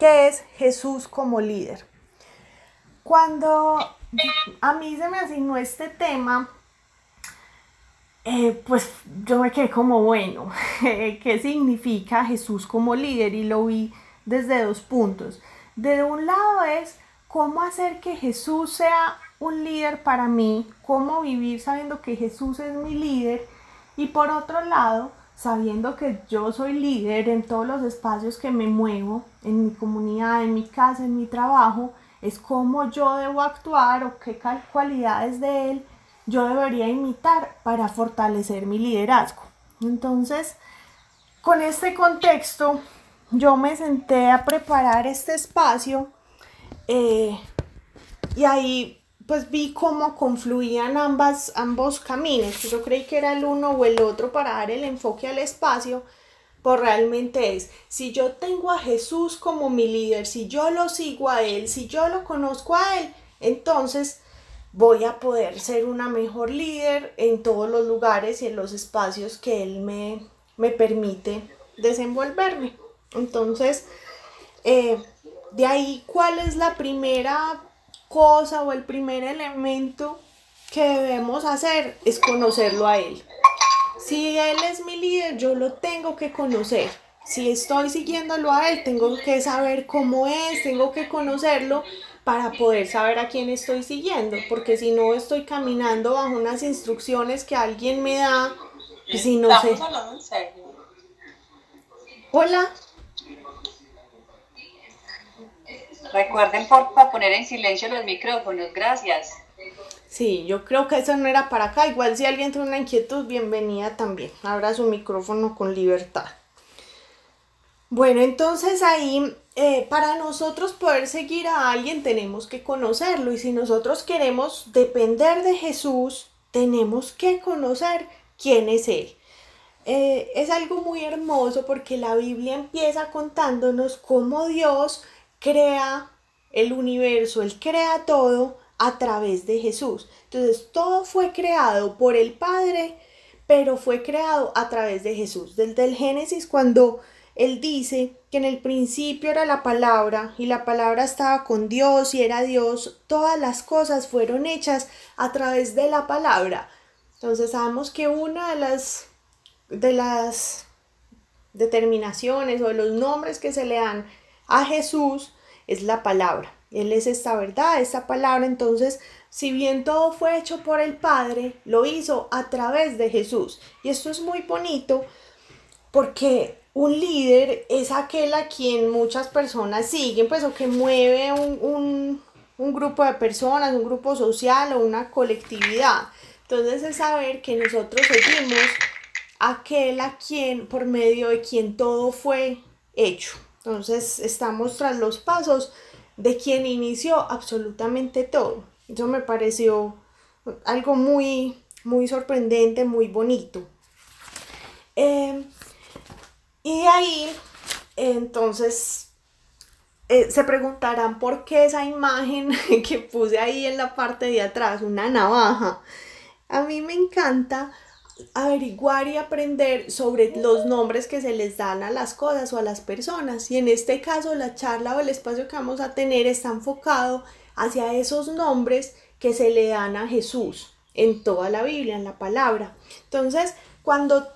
¿Qué es Jesús como líder? Cuando a mí se me asignó este tema, eh, pues yo me quedé como, bueno, ¿qué significa Jesús como líder? Y lo vi desde dos puntos. De un lado es cómo hacer que Jesús sea un líder para mí, cómo vivir sabiendo que Jesús es mi líder. Y por otro lado, sabiendo que yo soy líder en todos los espacios que me muevo, en mi comunidad, en mi casa, en mi trabajo, es cómo yo debo actuar o qué cualidades de él yo debería imitar para fortalecer mi liderazgo. Entonces, con este contexto, yo me senté a preparar este espacio eh, y ahí pues vi cómo confluían ambas, ambos caminos. Yo creí que era el uno o el otro para dar el enfoque al espacio, pues realmente es, si yo tengo a Jesús como mi líder, si yo lo sigo a Él, si yo lo conozco a Él, entonces voy a poder ser una mejor líder en todos los lugares y en los espacios que Él me, me permite desenvolverme. Entonces, eh, de ahí, ¿cuál es la primera cosa o el primer elemento que debemos hacer? Es conocerlo a Él. Si Él es mi líder, yo lo tengo que conocer. Si estoy siguiéndolo a Él, tengo que saber cómo es, tengo que conocerlo para poder saber a quién estoy siguiendo, porque si no estoy caminando bajo unas instrucciones que alguien me da, pues si no sé. Hola. Recuerden por favor poner en silencio los micrófonos, gracias. Sí, yo creo que eso no era para acá. Igual si alguien tiene una inquietud, bienvenida también. Abra su micrófono con libertad. Bueno, entonces ahí eh, para nosotros poder seguir a alguien tenemos que conocerlo y si nosotros queremos depender de Jesús, tenemos que conocer quién es Él. Eh, es algo muy hermoso porque la Biblia empieza contándonos cómo Dios crea el universo, Él crea todo a través de Jesús. Entonces todo fue creado por el Padre, pero fue creado a través de Jesús. Desde el Génesis cuando él dice que en el principio era la palabra y la palabra estaba con Dios y era Dios, todas las cosas fueron hechas a través de la palabra. Entonces sabemos que una de las de las determinaciones o de los nombres que se le dan a Jesús es la palabra. Él es esta verdad, esta palabra. Entonces, si bien todo fue hecho por el Padre, lo hizo a través de Jesús. Y esto es muy bonito porque un líder es aquel a quien muchas personas siguen, pues o que mueve un, grupo de personas, un grupo social o una colectividad. Entonces es saber que nosotros seguimos aquel a quien, por medio de quien todo fue hecho. Entonces estamos tras los pasos de quien inició absolutamente todo. Eso me pareció algo muy, muy sorprendente, muy bonito. Eh, y de ahí, entonces, eh, se preguntarán por qué esa imagen que puse ahí en la parte de atrás, una navaja. A mí me encanta averiguar y aprender sobre los nombres que se les dan a las cosas o a las personas. Y en este caso la charla o el espacio que vamos a tener está enfocado hacia esos nombres que se le dan a Jesús en toda la Biblia, en la palabra. Entonces, cuando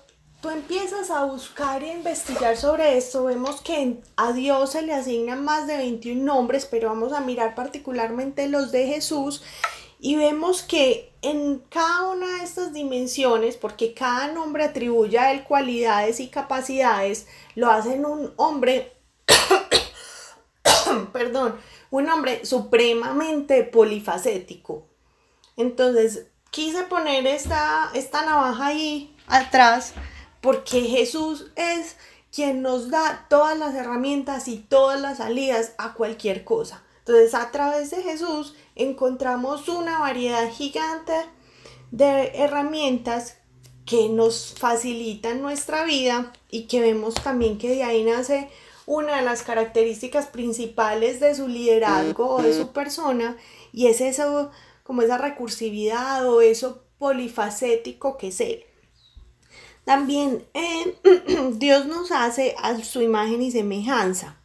tú empiezas a buscar e investigar sobre esto, vemos que a Dios se le asignan más de 21 nombres, pero vamos a mirar particularmente los de Jesús y vemos que en cada una de estas dimensiones, porque cada nombre atribuye a él cualidades y capacidades, lo hacen un hombre, perdón, un hombre supremamente polifacético. Entonces, quise poner esta, esta navaja ahí atrás porque Jesús es quien nos da todas las herramientas y todas las salidas a cualquier cosa. Entonces, a través de Jesús encontramos una variedad gigante de herramientas que nos facilitan nuestra vida y que vemos también que de ahí nace una de las características principales de su liderazgo o de su persona y es eso como esa recursividad o eso polifacético que es él. También eh, Dios nos hace a su imagen y semejanza.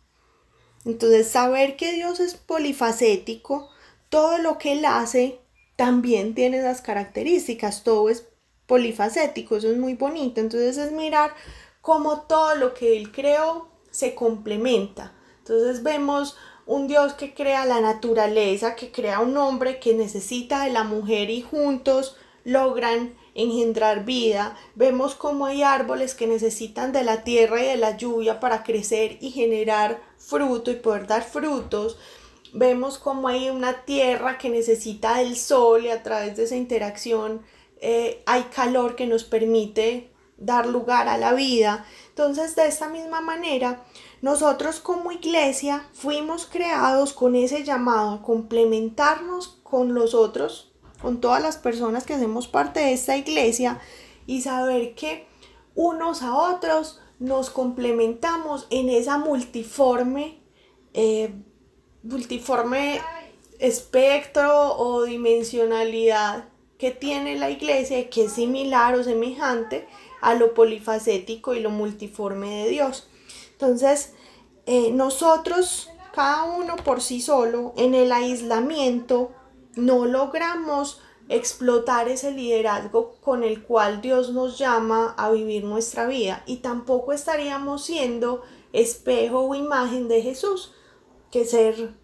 Entonces, saber que Dios es polifacético, todo lo que Él hace también tiene esas características, todo es polifacético, eso es muy bonito. Entonces es mirar cómo todo lo que Él creó se complementa. Entonces vemos un Dios que crea la naturaleza, que crea un hombre que necesita de la mujer y juntos logran engendrar vida. Vemos cómo hay árboles que necesitan de la tierra y de la lluvia para crecer y generar fruto y poder dar frutos. Vemos cómo hay una tierra que necesita del sol y a través de esa interacción eh, hay calor que nos permite dar lugar a la vida. Entonces, de esta misma manera, nosotros como iglesia fuimos creados con ese llamado a complementarnos con los otros con todas las personas que hacemos parte de esta iglesia y saber que unos a otros nos complementamos en esa multiforme, eh, multiforme espectro o dimensionalidad que tiene la iglesia que es similar o semejante a lo polifacético y lo multiforme de Dios. Entonces, eh, nosotros, cada uno por sí solo, en el aislamiento, no logramos explotar ese liderazgo con el cual Dios nos llama a vivir nuestra vida y tampoco estaríamos siendo espejo o imagen de Jesús, que ser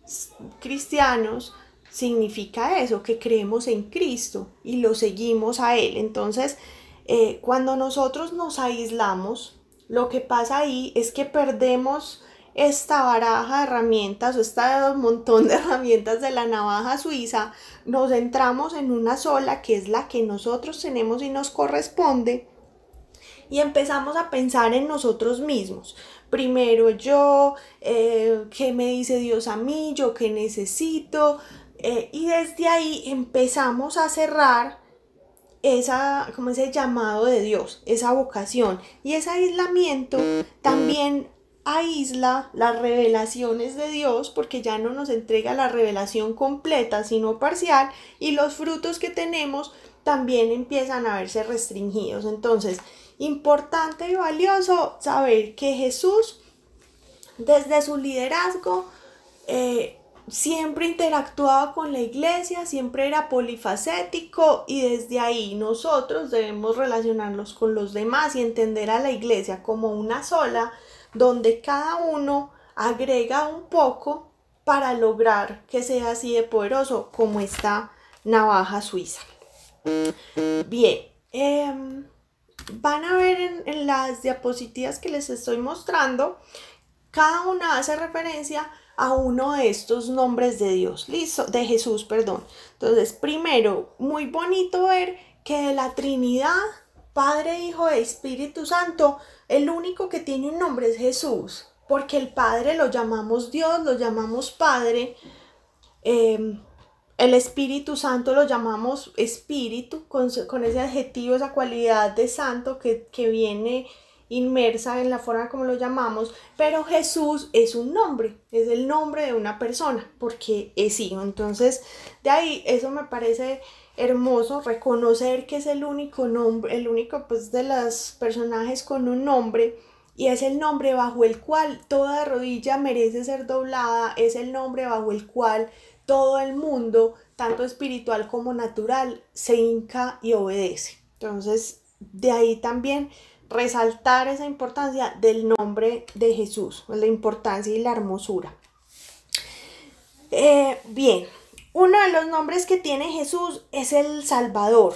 cristianos significa eso, que creemos en Cristo y lo seguimos a Él. Entonces, eh, cuando nosotros nos aislamos, lo que pasa ahí es que perdemos esta baraja de herramientas o este montón de herramientas de la navaja suiza, nos centramos en una sola que es la que nosotros tenemos y nos corresponde y empezamos a pensar en nosotros mismos. Primero yo, eh, ¿qué me dice Dios a mí? ¿Yo qué necesito? Eh, y desde ahí empezamos a cerrar esa, como ese llamado de Dios, esa vocación. Y ese aislamiento también aísla las revelaciones de Dios porque ya no nos entrega la revelación completa sino parcial y los frutos que tenemos también empiezan a verse restringidos. Entonces, importante y valioso saber que Jesús desde su liderazgo eh, siempre interactuaba con la iglesia, siempre era polifacético y desde ahí nosotros debemos relacionarnos con los demás y entender a la iglesia como una sola donde cada uno agrega un poco para lograr que sea así de poderoso como esta navaja suiza. Bien, em, van a ver en, las diapositivas que les estoy mostrando, cada una hace referencia a uno de estos nombres de Dios, listo, de Jesús, perdón. Entonces, primero, muy bonito ver que la Trinidad, Padre, Hijo e Espíritu Santo, el único que tiene un nombre es Jesús, porque el Padre lo llamamos Dios, lo llamamos Padre. Em, el Espíritu Santo lo llamamos Espíritu, con, ese adjetivo, esa cualidad de santo que, que viene inmersa en la forma como lo llamamos, pero Jesús es un nombre, es el nombre de una persona, porque es hijo. Entonces, de ahí eso me parece hermoso reconocer que es el único nombre, el único pues de los personajes con un nombre y es el nombre bajo el cual toda rodilla merece ser doblada, es el nombre bajo el cual todo el mundo, tanto espiritual como natural, se hinca y obedece. Entonces, de ahí también resaltar esa importancia del nombre de Jesús, la importancia y la hermosura. Eh, bien, uno de los nombres que tiene Jesús es el Salvador.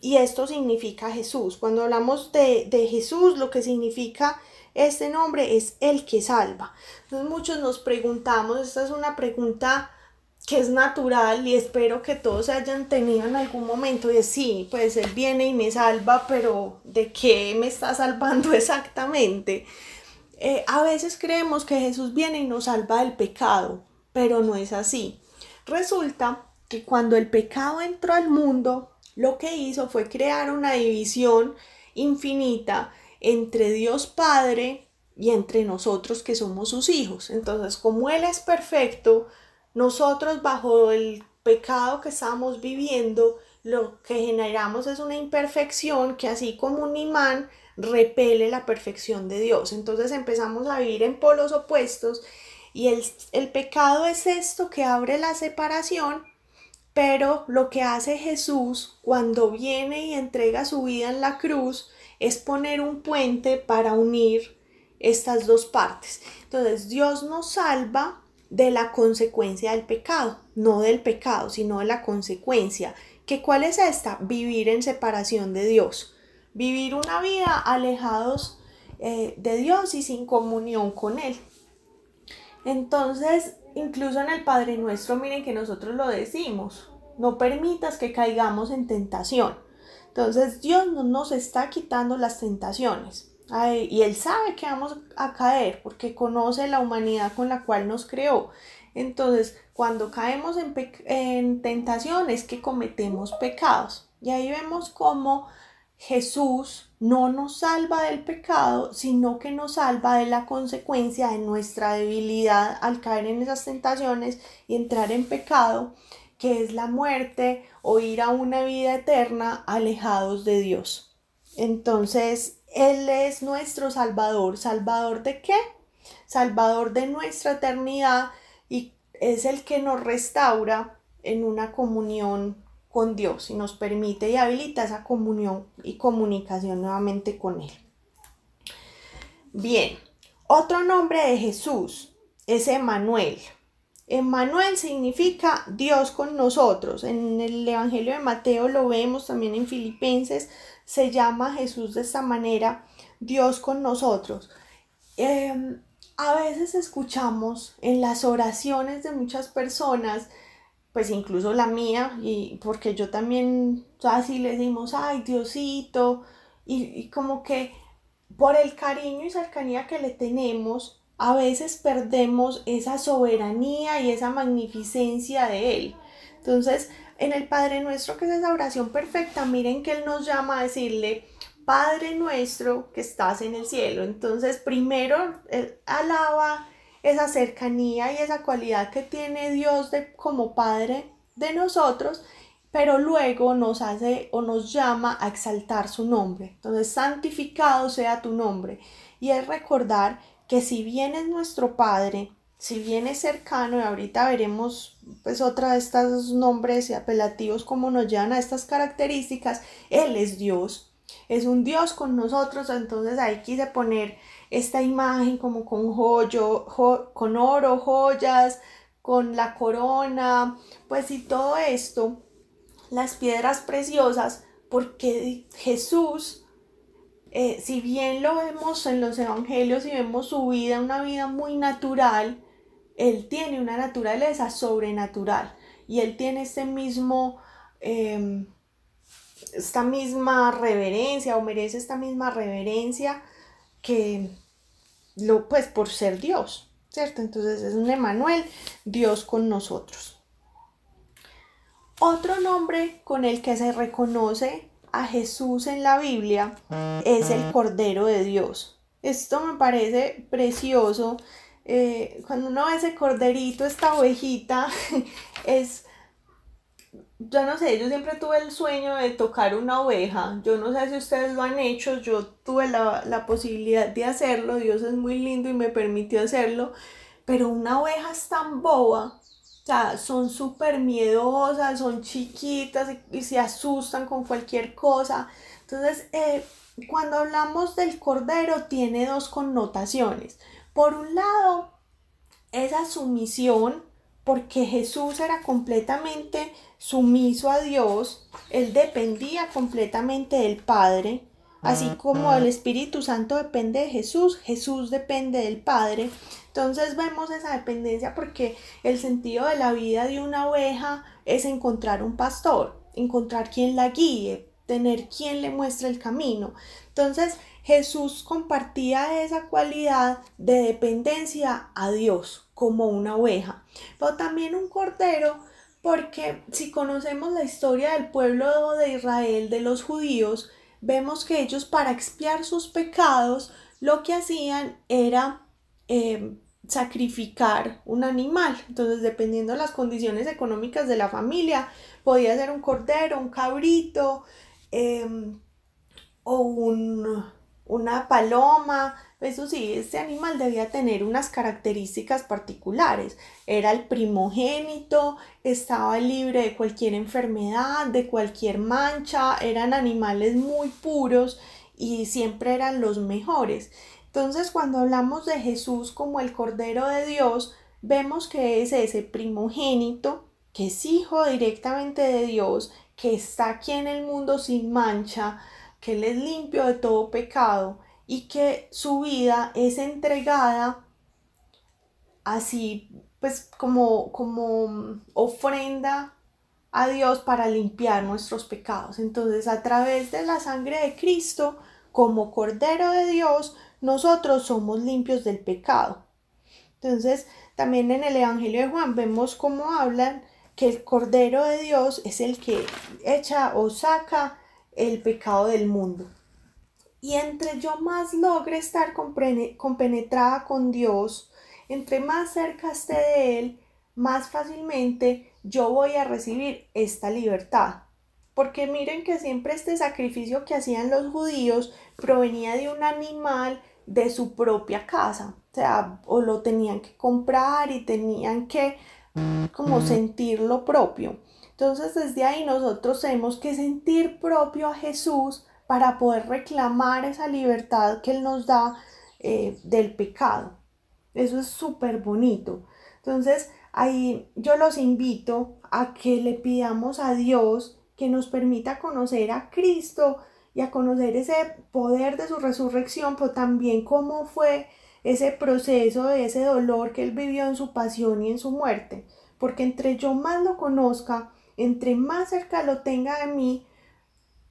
Y esto significa Jesús. Cuando hablamos de, Jesús, lo que significa este nombre es el que salva. Entonces muchos nos preguntamos, esta es una pregunta que es natural y espero que todos hayan tenido en algún momento. Es sí, pues Él viene y me salva, pero ¿de qué me está salvando exactamente? Eh, a veces creemos que Jesús viene y nos salva del pecado, pero no es así. Resulta que cuando el pecado entró al mundo, lo que hizo fue crear una división infinita entre Dios Padre y entre nosotros que somos sus hijos. Entonces, como Él es perfecto, nosotros bajo el pecado que estamos viviendo, lo que generamos es una imperfección que así como un imán repele la perfección de Dios. Entonces empezamos a vivir en polos opuestos Y el, el pecado es esto que abre la separación, pero lo que hace Jesús cuando viene y entrega su vida en la cruz es poner un puente para unir estas dos partes. Entonces Dios nos salva de la consecuencia del pecado, no del pecado, sino de la consecuencia. ¿Que cuál es esta? Vivir en separación de Dios, vivir una vida alejados eh, de Dios y sin comunión con Él. Entonces, incluso en el Padre Nuestro, miren que nosotros lo decimos, no permitas que caigamos en tentación. Entonces, Dios no nos está quitando las tentaciones. y Él sabe que vamos a caer porque conoce la humanidad con la cual nos creó. Entonces, cuando caemos en, en tentación es que cometemos pecados. Y ahí vemos cómo Jesús no nos salva del pecado, sino que nos salva de la consecuencia de nuestra debilidad al caer en esas tentaciones y entrar en pecado, que es la muerte o ir a una vida eterna alejados de Dios. Entonces, Él es nuestro Salvador. ¿Salvador de qué? Salvador de nuestra eternidad y es el que nos restaura en una comunión con Dios y nos permite y habilita esa comunión y comunicación nuevamente con Él. Bien, otro nombre de Jesús es Emanuel. Emanuel significa Dios con nosotros. En el Evangelio de Mateo lo vemos también en Filipenses. Se llama Jesús de esta manera, Dios con nosotros. Em, a veces escuchamos en las oraciones de muchas personas pues incluso la mía, y porque yo también así le decimos, ay Diosito, y, como que por el cariño y cercanía que le tenemos, a veces perdemos esa soberanía y esa magnificencia de Él. Entonces, en el Padre Nuestro, que es esa oración perfecta, miren que Él nos llama a decirle, Padre nuestro que estás en el cielo. Entonces, primero, alaba esa cercanía y esa cualidad que tiene Dios de, como Padre de nosotros, pero luego nos hace o nos llama a exaltar su nombre. Entonces, santificado sea tu nombre. Y es recordar que si bien es nuestro Padre, si bien es cercano, y ahorita veremos pues otra de estos nombres y apelativos como nos llevan a estas características, Él es Dios, es un Dios con nosotros, entonces ahí quise poner esta imagen como con joyo, con oro, joyas, con la corona, pues y todo esto, las piedras preciosas, porque Jesús, eh, si bien lo vemos en los evangelios y vemos su vida, una vida muy natural, él tiene una naturaleza sobrenatural y él tiene este mismo, em, esta misma reverencia o merece esta misma reverencia que lo, pues por ser Dios, ¿cierto? Entonces es un Emanuel, Dios con nosotros. Otro nombre con el que se reconoce a Jesús en la Biblia es el Cordero de Dios. Esto me parece precioso. Eh, cuando uno ve ese corderito, esta ovejita, es yo no sé, yo siempre tuve el sueño de tocar una oveja. Yo no sé si ustedes lo han hecho, yo tuve la, posibilidad de hacerlo. Dios es muy lindo y me permitió hacerlo. Pero una oveja es tan boba. O sea, son súper miedosas, son chiquitas y, se asustan con cualquier cosa. Entonces, eh, cuando hablamos del cordero, tiene dos connotaciones. Por un lado, esa sumisión porque Jesús era completamente sumiso a Dios, él dependía completamente del Padre, así como el Espíritu Santo depende de Jesús, Jesús depende del Padre. Entonces vemos esa dependencia porque el sentido de la vida de una oveja es encontrar un pastor, encontrar quien la guíe, tener quien le muestre el camino. Entonces Jesús compartía esa cualidad de dependencia a Dios como una oveja, pero también un cordero porque si conocemos la historia del pueblo de Israel, de los judíos, vemos que ellos para expiar sus pecados lo que hacían era eh, sacrificar un animal. Entonces, dependiendo de las condiciones económicas de la familia, podía ser un cordero, un cabrito em, o un una paloma, eso sí, este animal debía tener unas características particulares. Era el primogénito, estaba libre de cualquier enfermedad, de cualquier mancha, eran animales muy puros y siempre eran los mejores. Entonces, cuando hablamos de Jesús como el Cordero de Dios, vemos que es ese primogénito, que es hijo directamente de Dios, que está aquí en el mundo sin mancha, que Él es limpio de todo pecado y que su vida es entregada así, pues como, como ofrenda a Dios para limpiar nuestros pecados. Entonces, a través de la sangre de Cristo, como Cordero de Dios, nosotros somos limpios del pecado. Entonces, también en el Evangelio de Juan vemos cómo hablan que el Cordero de Dios es el que echa o saca el pecado del mundo. Y entre yo más logre estar compenetrada con Dios, entre más cerca esté de Él, más fácilmente yo voy a recibir esta libertad. Porque miren que siempre este sacrificio que hacían los judíos provenía de un animal de su propia casa. O sea, o lo tenían que comprar y tenían que como sentirlo propio. Entonces desde ahí nosotros tenemos que sentir propio a Jesús para poder reclamar esa libertad que Él nos da eh, del pecado. Eso es súper bonito. Entonces ahí yo los invito a que le pidamos a Dios que nos permita conocer a Cristo y a conocer ese poder de su resurrección, pero también cómo fue ese proceso de ese dolor que Él vivió en su pasión y en su muerte. Porque entre yo más lo conozca, entre más cerca lo tenga de mí,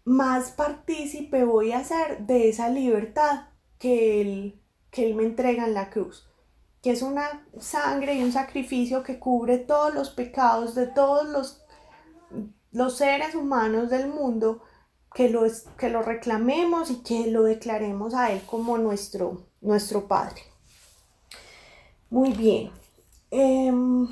más partícipe voy a ser de esa libertad que él, que él me entrega en la cruz, que es una sangre y un sacrificio que cubre todos los pecados de todos los, los seres humanos del mundo, que lo, que lo reclamemos y que lo declaremos a Él como nuestro, nuestro Padre. Muy bien. Em,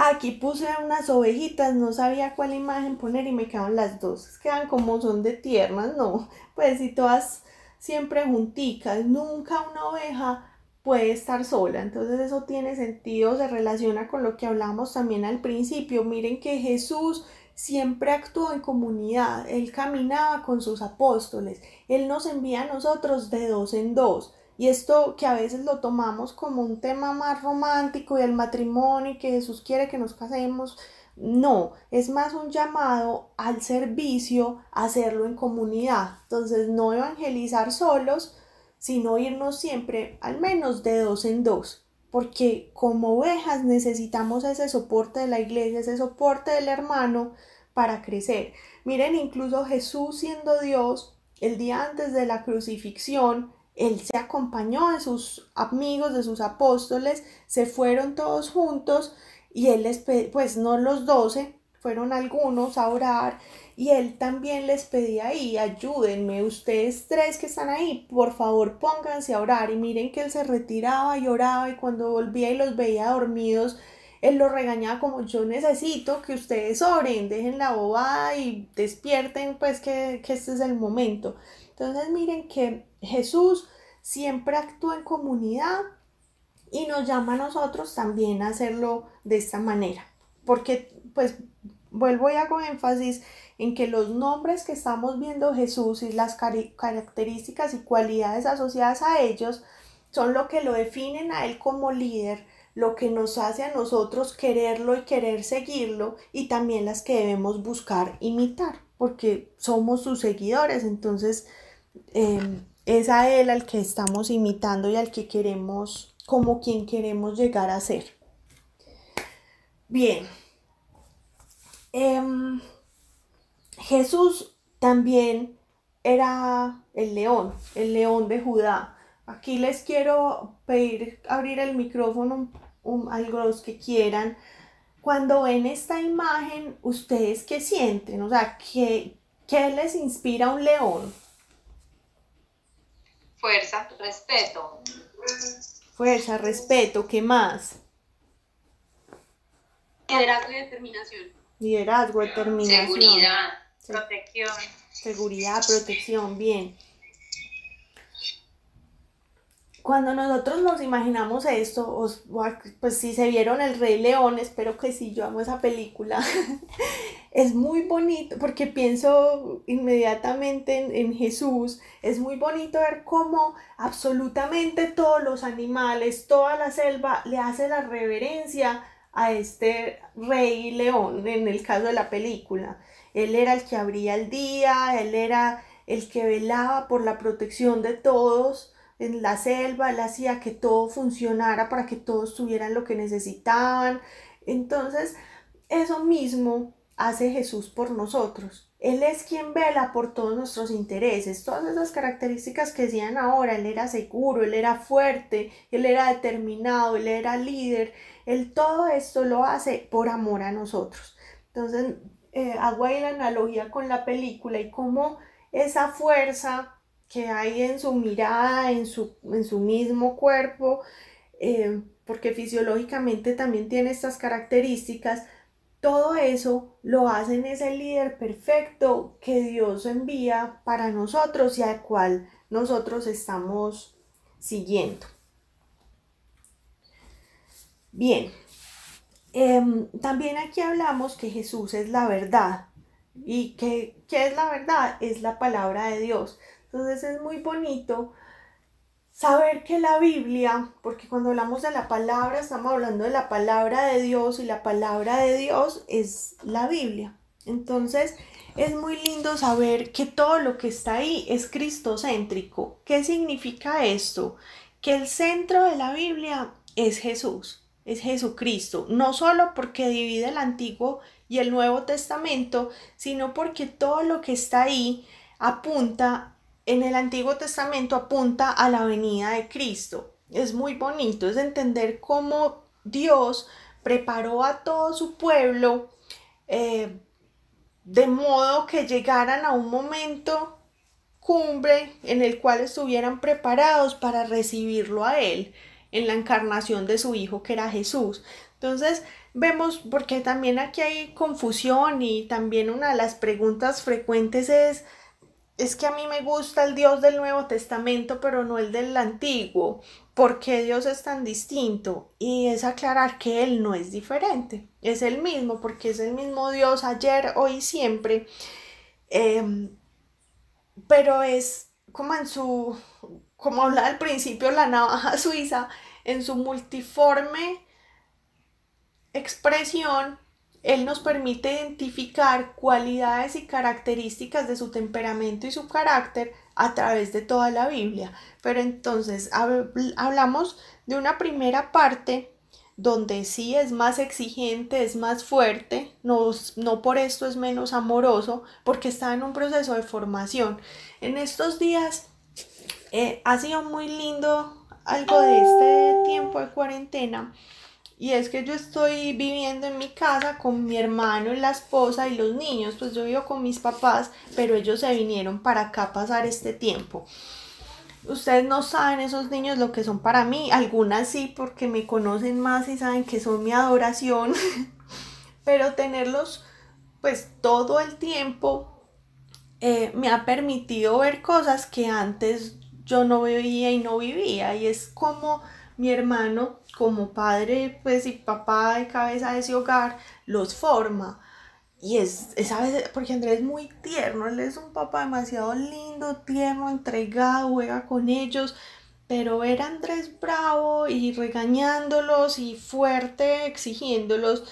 Aquí puse unas ovejitas, no sabía cuál imagen poner y me quedaron las dos. Quedan como son de tiernas, no. Pues si todas siempre junticas, nunca una oveja puede estar sola. Entonces eso tiene sentido, se relaciona con lo que hablamos también al principio. Miren que Jesús siempre actuó en comunidad, él caminaba con sus apóstoles, él nos envía a nosotros de dos en dos. Y esto que a veces lo tomamos como un tema más romántico y el matrimonio y que Jesús quiere que nos casemos, no, es más un llamado al servicio, hacerlo en comunidad. Entonces, no evangelizar solos, sino irnos siempre al menos de dos en dos, porque como ovejas necesitamos ese soporte de la iglesia, ese soporte del hermano para crecer. Miren, incluso Jesús siendo Dios, el día antes de la crucifixión, él se acompañó de sus amigos, de sus apóstoles, se fueron todos juntos y él les pues no los doce, fueron algunos a orar y él también les pedía ahí, ayúdenme, ustedes tres que están ahí, por favor pónganse a orar y miren que él se retiraba y oraba y cuando volvía y los veía dormidos, él los regañaba como yo necesito que ustedes oren, dejen la bobada y despierten pues que, que este es el momento. Entonces miren que Jesús siempre actúa en comunidad y nos llama a nosotros también a hacerlo de esta manera. Porque pues vuelvo y hago énfasis en que los nombres que estamos viendo Jesús y las características y cualidades asociadas a ellos son lo que lo definen a él como líder, lo que nos hace a nosotros quererlo y querer seguirlo y también las que debemos buscar imitar, porque somos sus seguidores, entonces Em, es a Él al que estamos imitando y al que queremos, como quien queremos llegar a ser. Bien. Em, Jesús también era el león, el león de Judá. Aquí les quiero pedir abrir el micrófono a los que quieran. Cuando ven esta imagen, ¿ustedes qué sienten? O sea, ¿qué, qué les inspira un león? Fuerza, respeto. Fuerza, respeto, ¿qué más? Liderazgo y determinación. Liderazgo, determinación. Seguridad, protección. Seguridad, protección, bien. Cuando nosotros nos imaginamos esto, pues si se vieron El Rey León, espero que sí, yo amo esa película, es muy bonito porque pienso inmediatamente en, en, Jesús, es muy bonito ver cómo absolutamente todos los animales, toda la selva le hace la reverencia a este Rey León en el caso de la película. Él era el que abría el día, él era el que velaba por la protección de todos en la selva, él hacía que todo funcionara para que todos tuvieran lo que necesitaban. Entonces, eso mismo hace Jesús por nosotros. Él es quien vela por todos nuestros intereses. Todas esas características que decían ahora, él era seguro, él era fuerte, él era determinado, él era líder. Él todo esto lo hace por amor a nosotros. Entonces, eh, hago ahí la analogía con la película y cómo esa fuerza que hay en su mirada, en su, en su mismo cuerpo, eh, porque fisiológicamente también tiene estas características, todo eso lo hacen ese líder perfecto que Dios envía para nosotros y al cual nosotros estamos siguiendo. Bien, em, también aquí hablamos que Jesús es la verdad. ¿Y que, qué es la verdad? Es la palabra de Dios. Entonces es muy bonito saber que la Biblia, porque cuando hablamos de la palabra, estamos hablando de la palabra de Dios y la palabra de Dios es la Biblia. Entonces es muy lindo saber que todo lo que está ahí es cristocéntrico. ¿Qué significa esto? Que el centro de la Biblia es Jesús, es Jesucristo, no solo porque divide el Antiguo y el Nuevo Testamento, sino porque todo lo que está ahí apunta en el Antiguo Testamento apunta a la venida de Cristo. Es muy bonito, es entender cómo Dios preparó a todo su pueblo eh, de modo que llegaran a un momento cumbre en el cual estuvieran preparados para recibirlo a Él en la encarnación de su Hijo que era Jesús. Entonces vemos, porque también aquí hay confusión y también una de las preguntas frecuentes es, es que a mí me gusta el Dios del Nuevo Testamento, pero no el del Antiguo. ¿Por qué Dios es tan distinto? Y es aclarar que Él no es diferente, es el mismo, porque es el mismo Dios ayer, hoy y siempre. Em, pero es como en su, como habla al principio la navaja suiza, en su multiforme expresión él nos permite identificar cualidades y características de su temperamento y su carácter a través de toda la Biblia. Pero entonces hablamos de una primera parte donde sí es más exigente, es más fuerte, no, no por esto es menos amoroso, porque está en un proceso de formación. En estos días eh, ha sido muy lindo algo de este tiempo de cuarentena y es que yo estoy viviendo en mi casa con mi hermano la esposa y los niños, pues yo vivo con mis papás, pero ellos se vinieron para acá a pasar este tiempo. Ustedes no saben esos niños lo que son para mí, algunas sí porque me conocen más y saben que son mi adoración, pero tenerlos pues todo el tiempo eh, me ha permitido ver cosas que antes yo no veía y no vivía. Y es como mi hermano como padre pues y papá de cabeza de ese hogar los forma. Y es, es a veces, porque Andrés es muy tierno, él es un papá demasiado lindo, tierno, entregado, juega con ellos, pero ver a Andrés bravo y regañándolos y fuerte, exigiéndolos,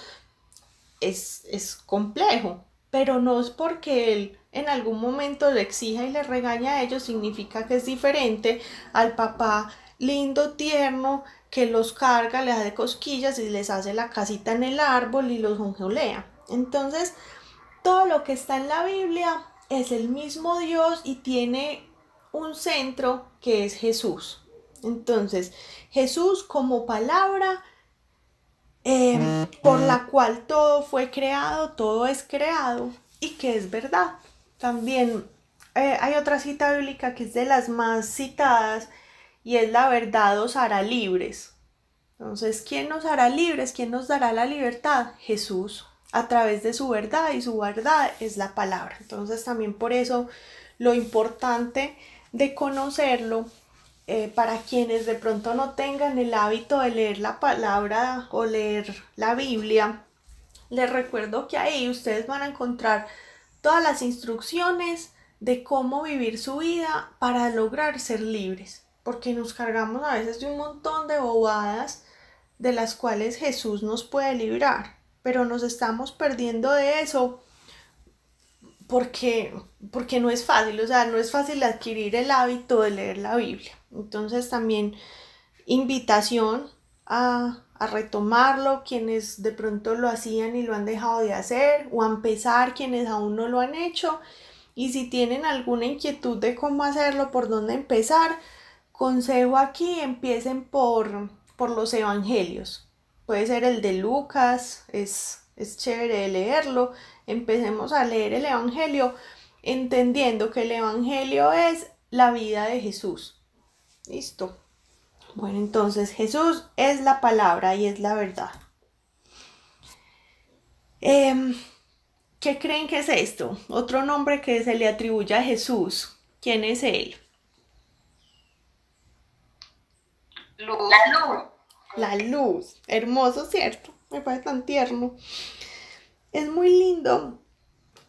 es, es complejo, pero no es porque él en algún momento le exija y le regaña a ellos, significa que es diferente al papá lindo, tierno, que los carga, les hace cosquillas y les hace la casita en el árbol y los jongeolea. Entonces, todo lo que está en la Biblia es el mismo Dios y tiene un centro que es Jesús. Entonces, Jesús como palabra em, por la cual todo fue creado, todo es creado y que es verdad. También eh, hay otra cita bíblica que es de las más citadas y es la verdad os hará libres. Entonces, ¿quién nos hará libres? ¿Quién nos dará la libertad? Jesús, a través de su verdad y su verdad es la palabra. Entonces, también por eso lo importante de conocerlo eh, para quienes de pronto no tengan el hábito de leer la palabra o leer la Biblia, les recuerdo que ahí ustedes van a encontrar todas las instrucciones de cómo vivir su vida para lograr ser libres, porque nos cargamos a veces de un montón de bobadas de las cuales Jesús nos puede librar, pero nos estamos perdiendo de eso porque, porque no es fácil, o sea, no es fácil adquirir el hábito de leer la Biblia. Entonces también invitación a, a retomarlo, quienes de pronto lo hacían y lo han dejado de hacer, o a empezar quienes aún no lo han hecho. Y si tienen alguna inquietud de cómo hacerlo, por dónde empezar, consejo aquí, empiecen por, por los evangelios. Puede ser el de Lucas, es, es chévere leerlo. Empecemos a leer el evangelio entendiendo que el evangelio es la vida de Jesús. Listo. Bueno, entonces Jesús es la palabra y es la verdad. Em, ¿Qué creen que es esto? Otro nombre que se le atribuye a Jesús. ¿Quién es él? Luz. La luz. La luz. Hermoso, ¿cierto? Me parece tan tierno. Es muy lindo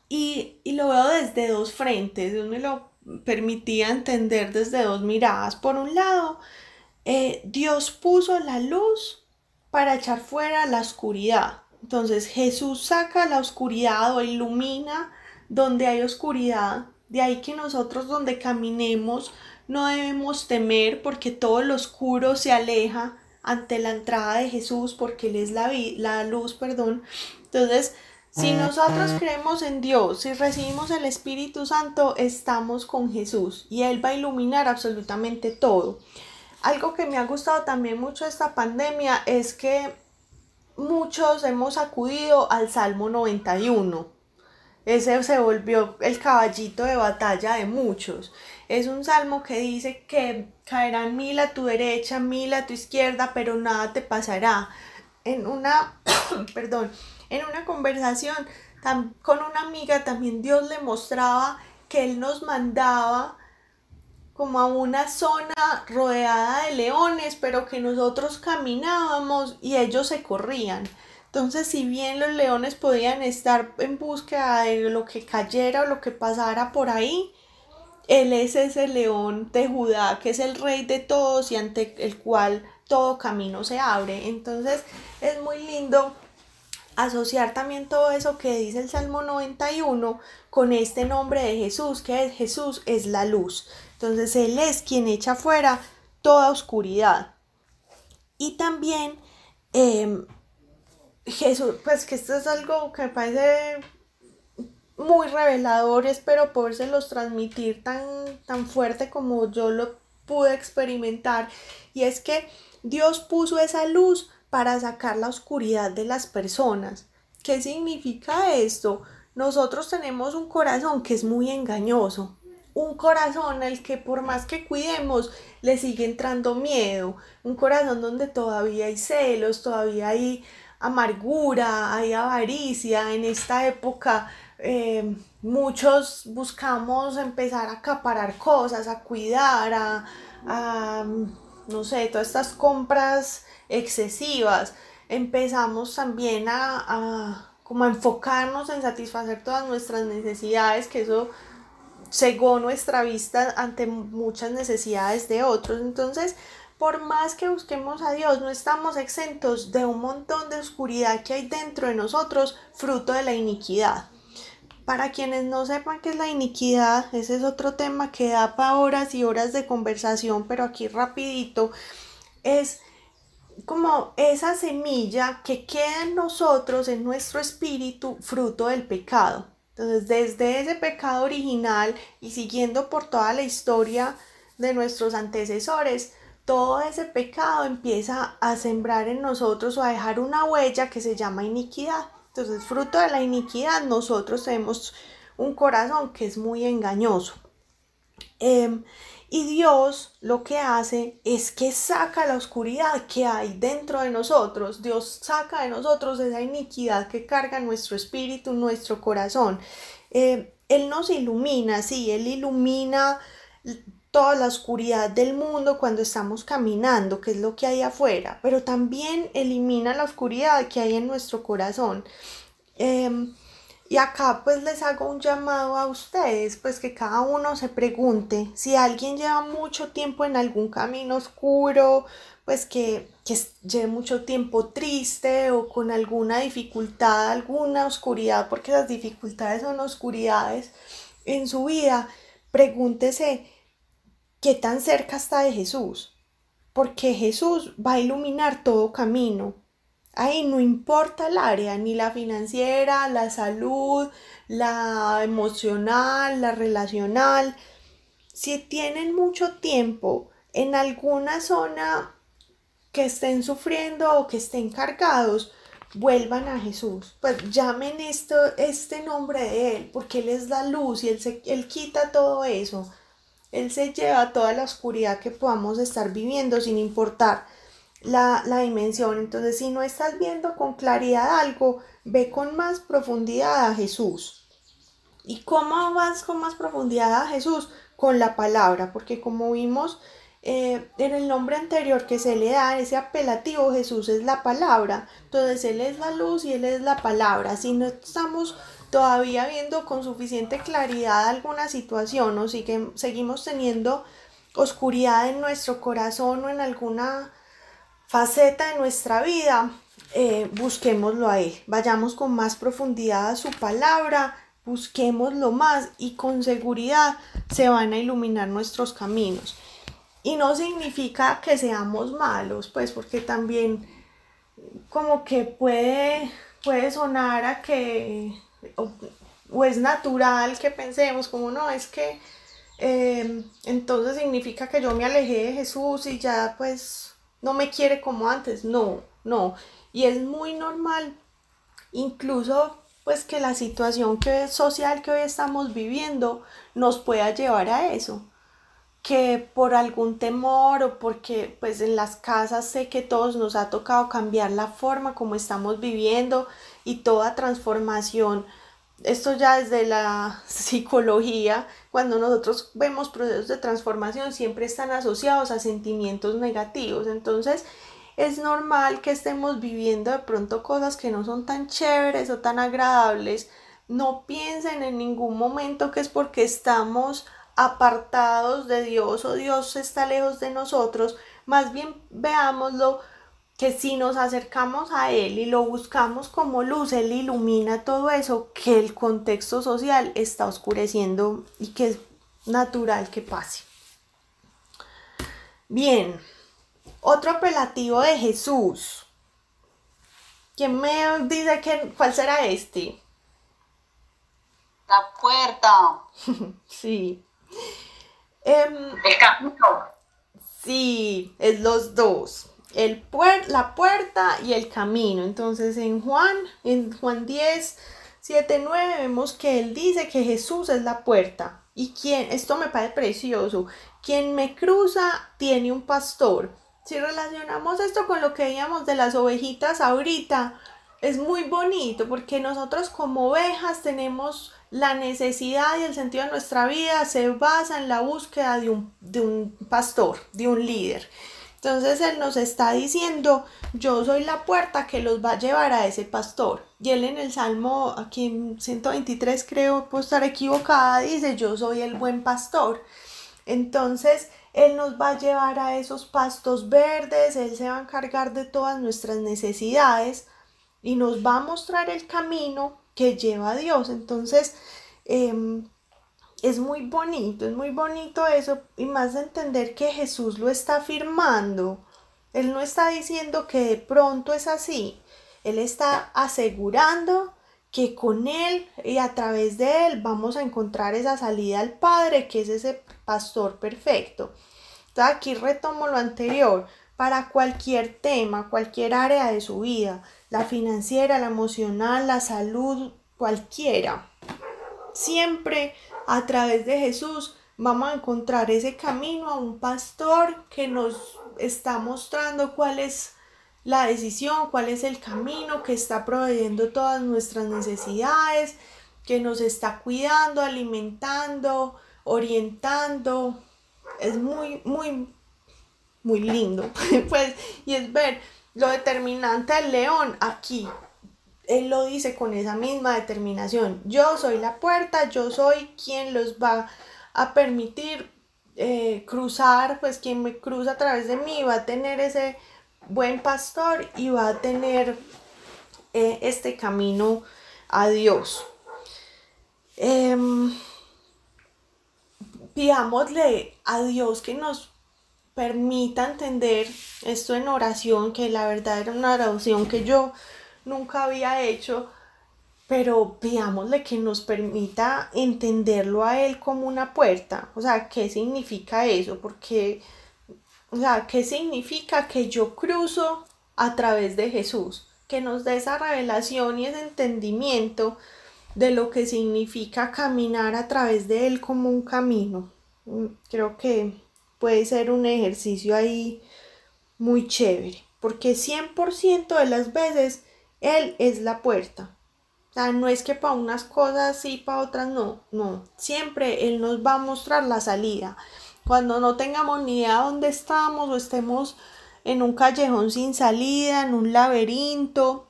y, y lo veo desde dos frentes. Dios me lo permitía entender desde dos miradas. Por un lado, eh, Dios puso la luz para echar fuera la oscuridad. Entonces Jesús saca la oscuridad o ilumina donde hay oscuridad. De ahí que nosotros donde caminemos no debemos temer porque todo lo oscuro se aleja ante la entrada de Jesús porque Él es la, la luz, perdón. Entonces, si nosotros creemos en Dios, si recibimos el Espíritu Santo, estamos con Jesús y Él va a iluminar absolutamente todo. Algo que me ha gustado también mucho esta pandemia es que muchos hemos acudido al Salmo 91. Ese se volvió el caballito de batalla de muchos. Es un salmo que dice que caerán mil a tu derecha, mil a tu izquierda, pero nada te pasará. En una, perdón, en una conversación con una amiga también Dios le mostraba que Él nos mandaba como a una zona rodeada de leones, pero que nosotros caminábamos y ellos se corrían. Entonces, si bien los leones podían estar en búsqueda de lo que cayera o lo que pasara por ahí, Él es ese león de Judá, que es el rey de todos y ante el cual todo camino se abre. Entonces, es muy lindo asociar también todo eso que dice el Salmo 91 con este nombre de Jesús, que es Jesús es la luz. Entonces Él es quien echa fuera toda oscuridad. Y también em, Jesús, pues que esto es algo que me parece muy revelador, espero podérselos transmitir tan, tan fuerte como yo lo pude experimentar. Y es que Dios puso esa luz para sacar la oscuridad de las personas. ¿Qué significa esto? Nosotros tenemos un corazón que es muy engañoso, un corazón al que por más que cuidemos le sigue entrando miedo, un corazón donde todavía hay celos, todavía hay amargura, hay avaricia. En esta época eh, muchos buscamos empezar a acaparar cosas, a cuidar, a, a no sé, todas estas compras excesivas, empezamos también a, como a enfocarnos en satisfacer todas nuestras necesidades, que eso cegó nuestra vista ante muchas necesidades de otros. Entonces, por más que busquemos a Dios, no estamos exentos de un montón de oscuridad que hay dentro de nosotros, fruto de la iniquidad. Para quienes no sepan qué es la iniquidad, ese es otro tema que da para horas y horas de conversación, pero aquí rapidito, es como esa semilla que queda en nosotros, en nuestro espíritu, fruto del pecado. Entonces, desde ese pecado original y siguiendo por toda la historia de nuestros antecesores, todo ese pecado empieza a sembrar en nosotros o a dejar una huella que se llama iniquidad. Entonces, fruto de la iniquidad, nosotros tenemos un corazón que es muy engañoso. Em, y Dios lo que hace es que saca la oscuridad que hay dentro de nosotros. Dios saca de nosotros esa iniquidad que carga nuestro espíritu, nuestro corazón. Eh, él nos ilumina, sí, Él ilumina toda la oscuridad del mundo cuando estamos caminando, que es lo que hay afuera, pero también elimina la oscuridad que hay en nuestro corazón. Em, y acá pues les hago un llamado a ustedes, pues que cada uno se pregunte si alguien lleva mucho tiempo en algún camino oscuro, pues que, que lleve mucho tiempo triste o con alguna dificultad, alguna oscuridad, porque las dificultades son oscuridades en su vida, pregúntese qué tan cerca está de Jesús, porque Jesús va a iluminar todo camino. Ahí no importa el área, ni la financiera, la salud, la emocional, la relacional. Si tienen mucho tiempo en alguna zona que estén sufriendo o que estén cargados, vuelvan a Jesús. Pues llamen esto, este nombre de Él, porque Él es la luz y Él, se, él quita todo eso. Él se lleva toda la oscuridad que podamos estar viviendo sin importar la, dimensión. Entonces, si no estás viendo con claridad algo, ve con más profundidad a Jesús. ¿Y cómo vas con más profundidad a Jesús? Con la palabra, porque como vimos eh, en el nombre anterior que se le da, ese apelativo, Jesús es la palabra. Entonces, Él es la luz y Él es la palabra. Si no estamos todavía viendo con suficiente claridad alguna situación o sigue, seguimos teniendo oscuridad en nuestro corazón o en alguna faceta de nuestra vida, eh, busquémoslo a Él. Vayamos con más profundidad a su palabra, busquémoslo más y con seguridad se van a iluminar nuestros caminos. Y no significa que seamos malos, pues porque también como que puede, puede sonar a que o, es natural que pensemos como no, es que eh, entonces significa que yo me alejé de Jesús y ya pues no me quiere como antes. No, no. Y es muy normal, incluso pues que la situación que, social que hoy estamos viviendo nos pueda llevar a eso. Que por algún temor o porque pues en las casas sé que todos nos ha tocado cambiar la forma como estamos viviendo y toda transformación esto ya desde la psicología, cuando nosotros vemos procesos de transformación, siempre están asociados a sentimientos negativos. Entonces, es normal que estemos viviendo de pronto cosas que no son tan chéveres o tan agradables. No piensen en ningún momento que es porque estamos apartados de Dios o Dios está lejos de nosotros. Más bien veámoslo que si nos acercamos a Él y lo buscamos como luz, Él ilumina todo eso que el contexto social está oscureciendo y que es natural que pase. Bien, otro apelativo de Jesús. ¿Quién me dice que, cuál será este? La puerta. sí. Em, el camino. Sí, es los dos el la puerta y el camino. Entonces en Juan, en Juan 10, 7, 9 vemos que él dice que Jesús es la puerta. Y quien, esto me parece precioso, quien me cruza tiene un pastor. Si relacionamos esto con lo que veíamos de las ovejitas ahorita, es muy bonito porque nosotros como ovejas tenemos la necesidad y el sentido de nuestra vida se basa en la búsqueda de un, de un pastor, de un líder. Entonces Él nos está diciendo, yo soy la puerta que los va a llevar a ese pastor. Y Él en el Salmo, aquí en 123 creo, puedo estar equivocada, dice, yo soy el buen pastor. Entonces Él nos va a llevar a esos pastos verdes, Él se va a encargar de todas nuestras necesidades y nos va a mostrar el camino que lleva a Dios. Entonces, eh, es muy bonito, es muy bonito eso y más de entender que Jesús lo está afirmando. Él no está diciendo que de pronto es así. Él está asegurando que con Él y a través de Él vamos a encontrar esa salida al Padre, que es ese pastor perfecto. Entonces aquí retomo lo anterior. Para cualquier tema, cualquier área de su vida, la financiera, la emocional, la salud, cualquiera, siempre a través de Jesús vamos a encontrar ese camino a un pastor que nos está mostrando cuál es la decisión, cuál es el camino, que está proveyendo todas nuestras necesidades, que nos está cuidando, alimentando, orientando, es muy, muy, muy lindo. pues, y es ver lo determinante del león aquí. Él lo dice con esa misma determinación. Yo soy la puerta, yo soy quien los va a permitir eh, cruzar, pues quien me cruza a través de mí va a tener ese buen pastor y va a tener eh, este camino a Dios. Pidámosle a Dios que nos permita entender esto en oración, que la verdad era una oración que yo nunca había hecho, pero pidámosle que nos permita entenderlo a Él como una puerta. O sea, ¿qué significa eso? Porque, o sea, ¿qué significa que yo cruzo a través de Jesús? Que nos dé esa revelación y ese entendimiento de lo que significa caminar a través de él como un camino. Mm, creo que puede ser un ejercicio ahí muy chévere, porque 100% de las veces él es la puerta. No es que para unas cosas sí, para otras no, no. Siempre él nos va a mostrar la salida. Cuando no tengamos ni idea dónde estamos o estemos en un callejón sin salida, en un laberinto,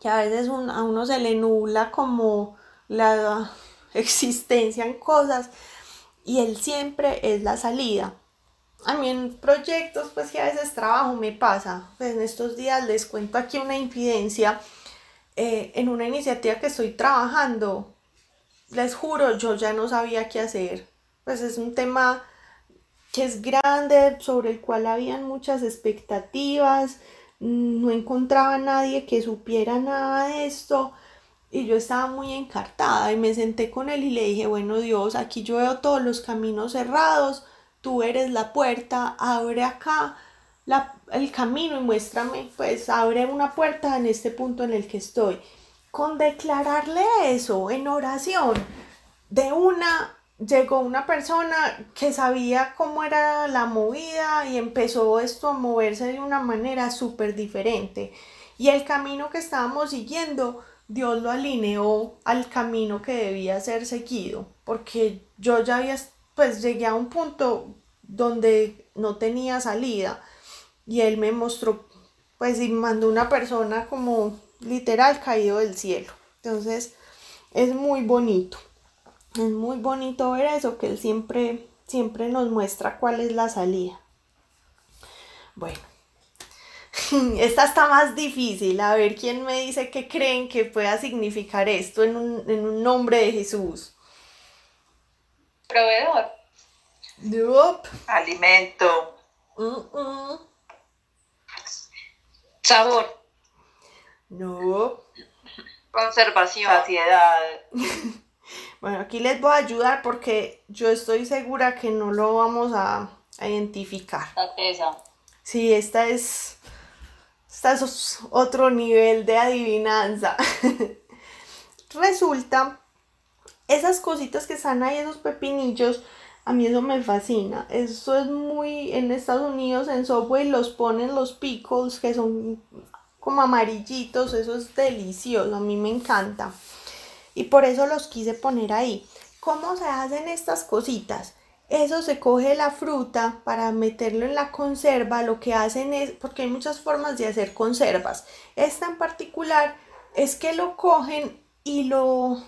que a veces a uno se le nubla como la existencia en cosas y él siempre es la salida. A mí en proyectos, pues que a veces trabajo me pasa. Pues en estos días les cuento aquí una infidencia. Eh, en una iniciativa que estoy trabajando, les juro, yo ya no sabía qué hacer. Pues es un tema que es grande, sobre el cual habían muchas expectativas no encontraba a nadie que supiera nada de esto y yo estaba muy encartada y me senté con él y le dije, bueno Dios, aquí yo veo todos los caminos cerrados, tú eres la puerta, abre acá el camino y muéstrame, pues abre una puerta en este punto en el que estoy. Con declararle eso en oración, de una llegó una persona que sabía cómo era la movida y empezó esto a moverse de una manera súper diferente. Y el camino que estábamos siguiendo, Dios lo alineó al camino que debía ser seguido, porque yo ya había, pues llegué a un punto donde no tenía salida y Él me mostró, pues y mandó una persona como literal caído del cielo. Entonces, es muy bonito. Es muy bonito ver eso, que él siempre, siempre nos muestra cuál es la salida. Bueno, esta está más difícil. A ver quién me dice qué creen que pueda significar esto en un, nombre de Jesús. Proveedor. Nope. Alimento. Sabor. No. Conservación. Saciedad. Bueno, aquí les voy a ayudar porque yo estoy segura que no lo vamos a, identificar. Sí, esta es, esta es otro nivel de adivinanza. Resulta, esas cositas que están ahí, esos pepinillos, a mí eso me fascina. Eso es muy, en Estados Unidos en Subway los ponen los pickles que son como amarillitos, eso es delicioso, a mí me encanta y por eso los quise poner ahí. ¿Cómo se hacen estas cositas? Eso se coge la fruta para meterlo en la conserva. Lo que hacen es, porque hay muchas formas de hacer conservas. Esta en particular es que lo cogen y lo,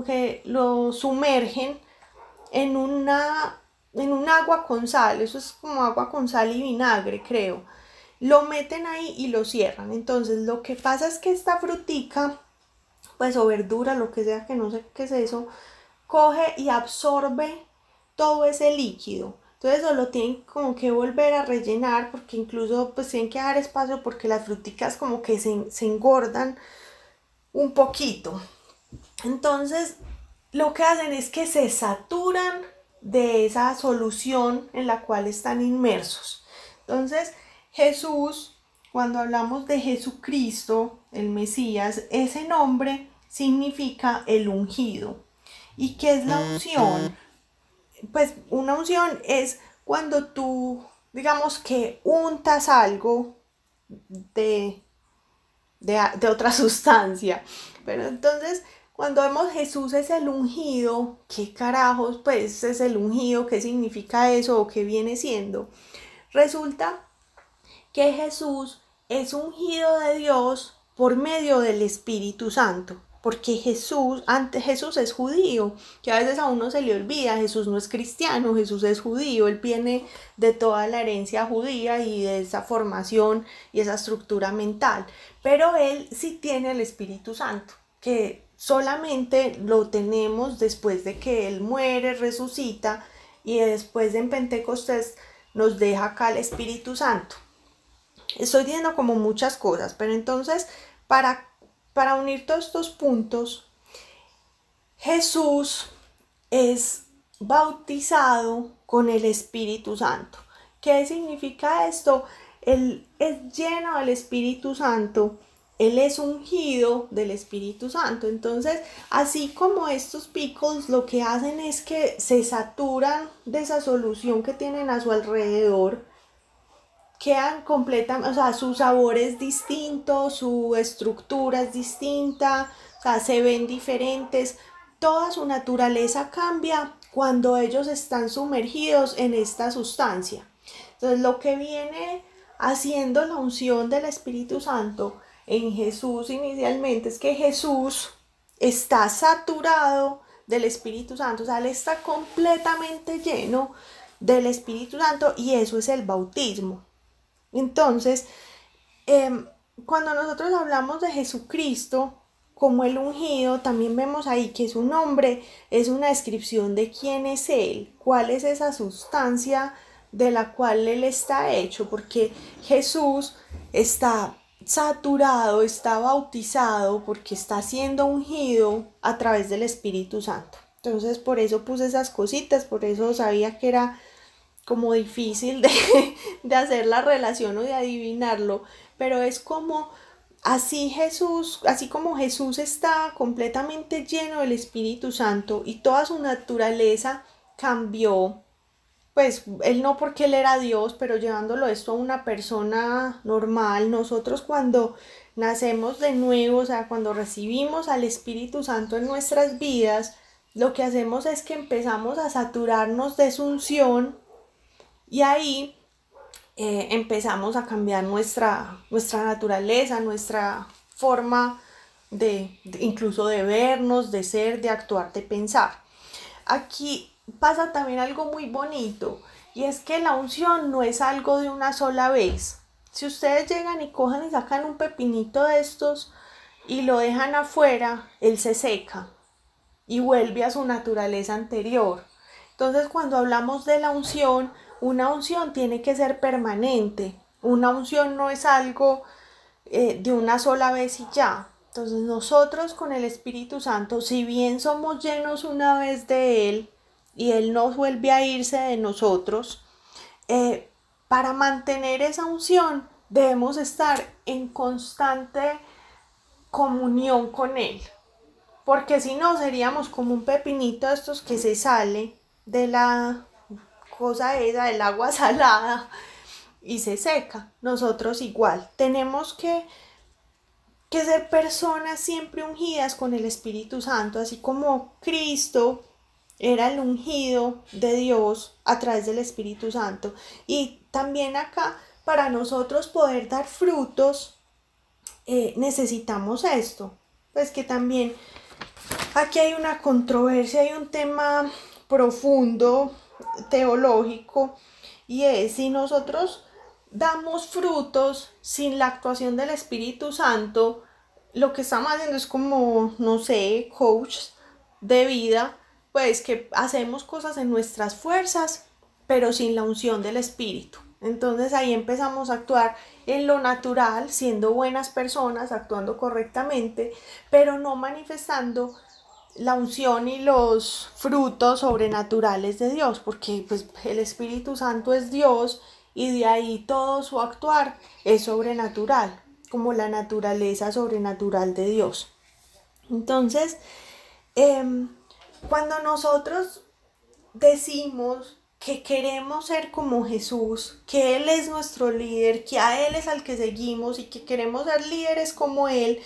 okay, lo sumergen en una en un agua con sal. Eso es como agua con sal y vinagre, creo. Lo meten ahí y lo cierran. Entonces lo que pasa es que esta frutica pues o verdura, lo que sea, que no sé qué es eso, coge y absorbe todo ese líquido. Entonces eso lo tienen como que volver a rellenar porque incluso pues tienen que dar espacio porque las fruticas como que se engordan un poquito. Entonces lo que hacen es que se saturan de esa solución en la cual están inmersos. Entonces Jesús cuando hablamos de Jesucristo, el Mesías, ese nombre significa el ungido. ¿Y qué es la unción? Pues una unción es cuando tú, digamos que untas algo de, de, de otra sustancia. Pero entonces, cuando vemos Jesús es el ungido, ¿qué carajos pues es el ungido? ¿Qué significa eso o qué viene siendo? Resulta que Jesús es ungido de Dios por medio del Espíritu Santo. Porque Jesús, antes Jesús es judío, que a veces a uno se le olvida, Jesús no es cristiano, Jesús es judío, él viene de toda la herencia judía y de esa formación y esa estructura mental, pero él sí tiene el Espíritu Santo, que solamente lo tenemos después de que él muere, resucita y después en Pentecostés nos deja acá el Espíritu Santo. Estoy diciendo como muchas cosas, pero entonces para para unir todos estos puntos, Jesús es bautizado con el Espíritu Santo. ¿Qué significa esto? Él es lleno del Espíritu Santo. Él es ungido del Espíritu Santo. Entonces, así como estos pickles lo que hacen es que se saturan de esa solución que tienen a su alrededor, quedan completamente, o sea, su sabor es distinto, su estructura es distinta, o sea, se ven diferentes, toda su naturaleza cambia cuando ellos están sumergidos en esta sustancia. Entonces, lo que viene haciendo la unción del Espíritu Santo en Jesús inicialmente es que Jesús está saturado del Espíritu Santo, o sea, él está completamente lleno del Espíritu Santo y eso es el bautismo. Entonces, em, cuando nosotros hablamos de Jesucristo como el ungido, también vemos ahí que su nombre es una descripción de quién es Él, cuál es esa sustancia de la cual Él está hecho, porque Jesús está saturado, está bautizado, porque está siendo ungido a través del Espíritu Santo. Entonces, por eso puse esas cositas, por eso sabía que era como difícil de, hacer la relación o de adivinarlo, pero es como así Jesús, así como Jesús está completamente lleno del Espíritu Santo y toda su naturaleza cambió, pues él no porque él era Dios, pero llevándolo esto a una persona normal, nosotros cuando nacemos de nuevo, o sea, cuando recibimos al Espíritu Santo en nuestras vidas, lo que hacemos es que empezamos a saturarnos de su unción y ahí eh, empezamos a cambiar nuestra, nuestra naturaleza, nuestra forma de, incluso de vernos, de ser, de actuar, de pensar. Aquí pasa también algo muy bonito y es que la unción no es algo de una sola vez. Si ustedes llegan y cojan y sacan un pepinito de estos y lo dejan afuera, él se seca y vuelve a su naturaleza anterior. Entonces cuando hablamos de la unción, una unción tiene que ser permanente. Una unción no es algo eh, de una sola vez y ya. Entonces nosotros con el Espíritu Santo, si bien somos llenos una vez de Él y Él no vuelve a irse de nosotros, eh, para mantener esa unción debemos estar en constante comunión con Él. Porque si no, seríamos como un pepinito de estos que se sale de la cosa esa del agua salada y se seca. Nosotros igual tenemos que, que ser personas siempre ungidas con el Espíritu Santo, así como Cristo era el ungido de Dios a través del Espíritu Santo. Y también acá, para nosotros poder dar frutos, eh, necesitamos esto. Pues que también aquí hay una controversia, hay un tema profundo teológico y es si nosotros damos frutos sin la actuación del Espíritu Santo, lo que estamos haciendo es como, no sé, coach de vida, pues que hacemos cosas en nuestras fuerzas, pero sin la unción del Espíritu. Entonces ahí empezamos a actuar en lo natural, siendo buenas personas, actuando correctamente, pero no manifestando la unción y los frutos sobrenaturales de Dios, porque pues el Espíritu Santo es Dios y de ahí todo su actuar es sobrenatural, como la naturaleza sobrenatural de Dios. Entonces, em, cuando nosotros decimos que queremos ser como Jesús, que Él es nuestro líder, que a Él es al que seguimos y que queremos ser líderes como Él,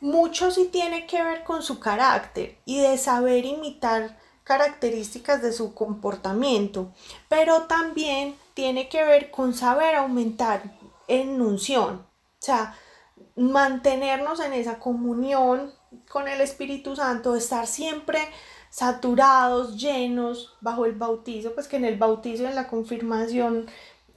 mucho sí tiene que ver con su carácter y de saber imitar características de su comportamiento, pero también tiene que ver con saber aumentar en unción, o sea, mantenernos en esa comunión con el Espíritu Santo, estar siempre saturados, llenos bajo el bautizo, pues que en el bautizo, en la confirmación,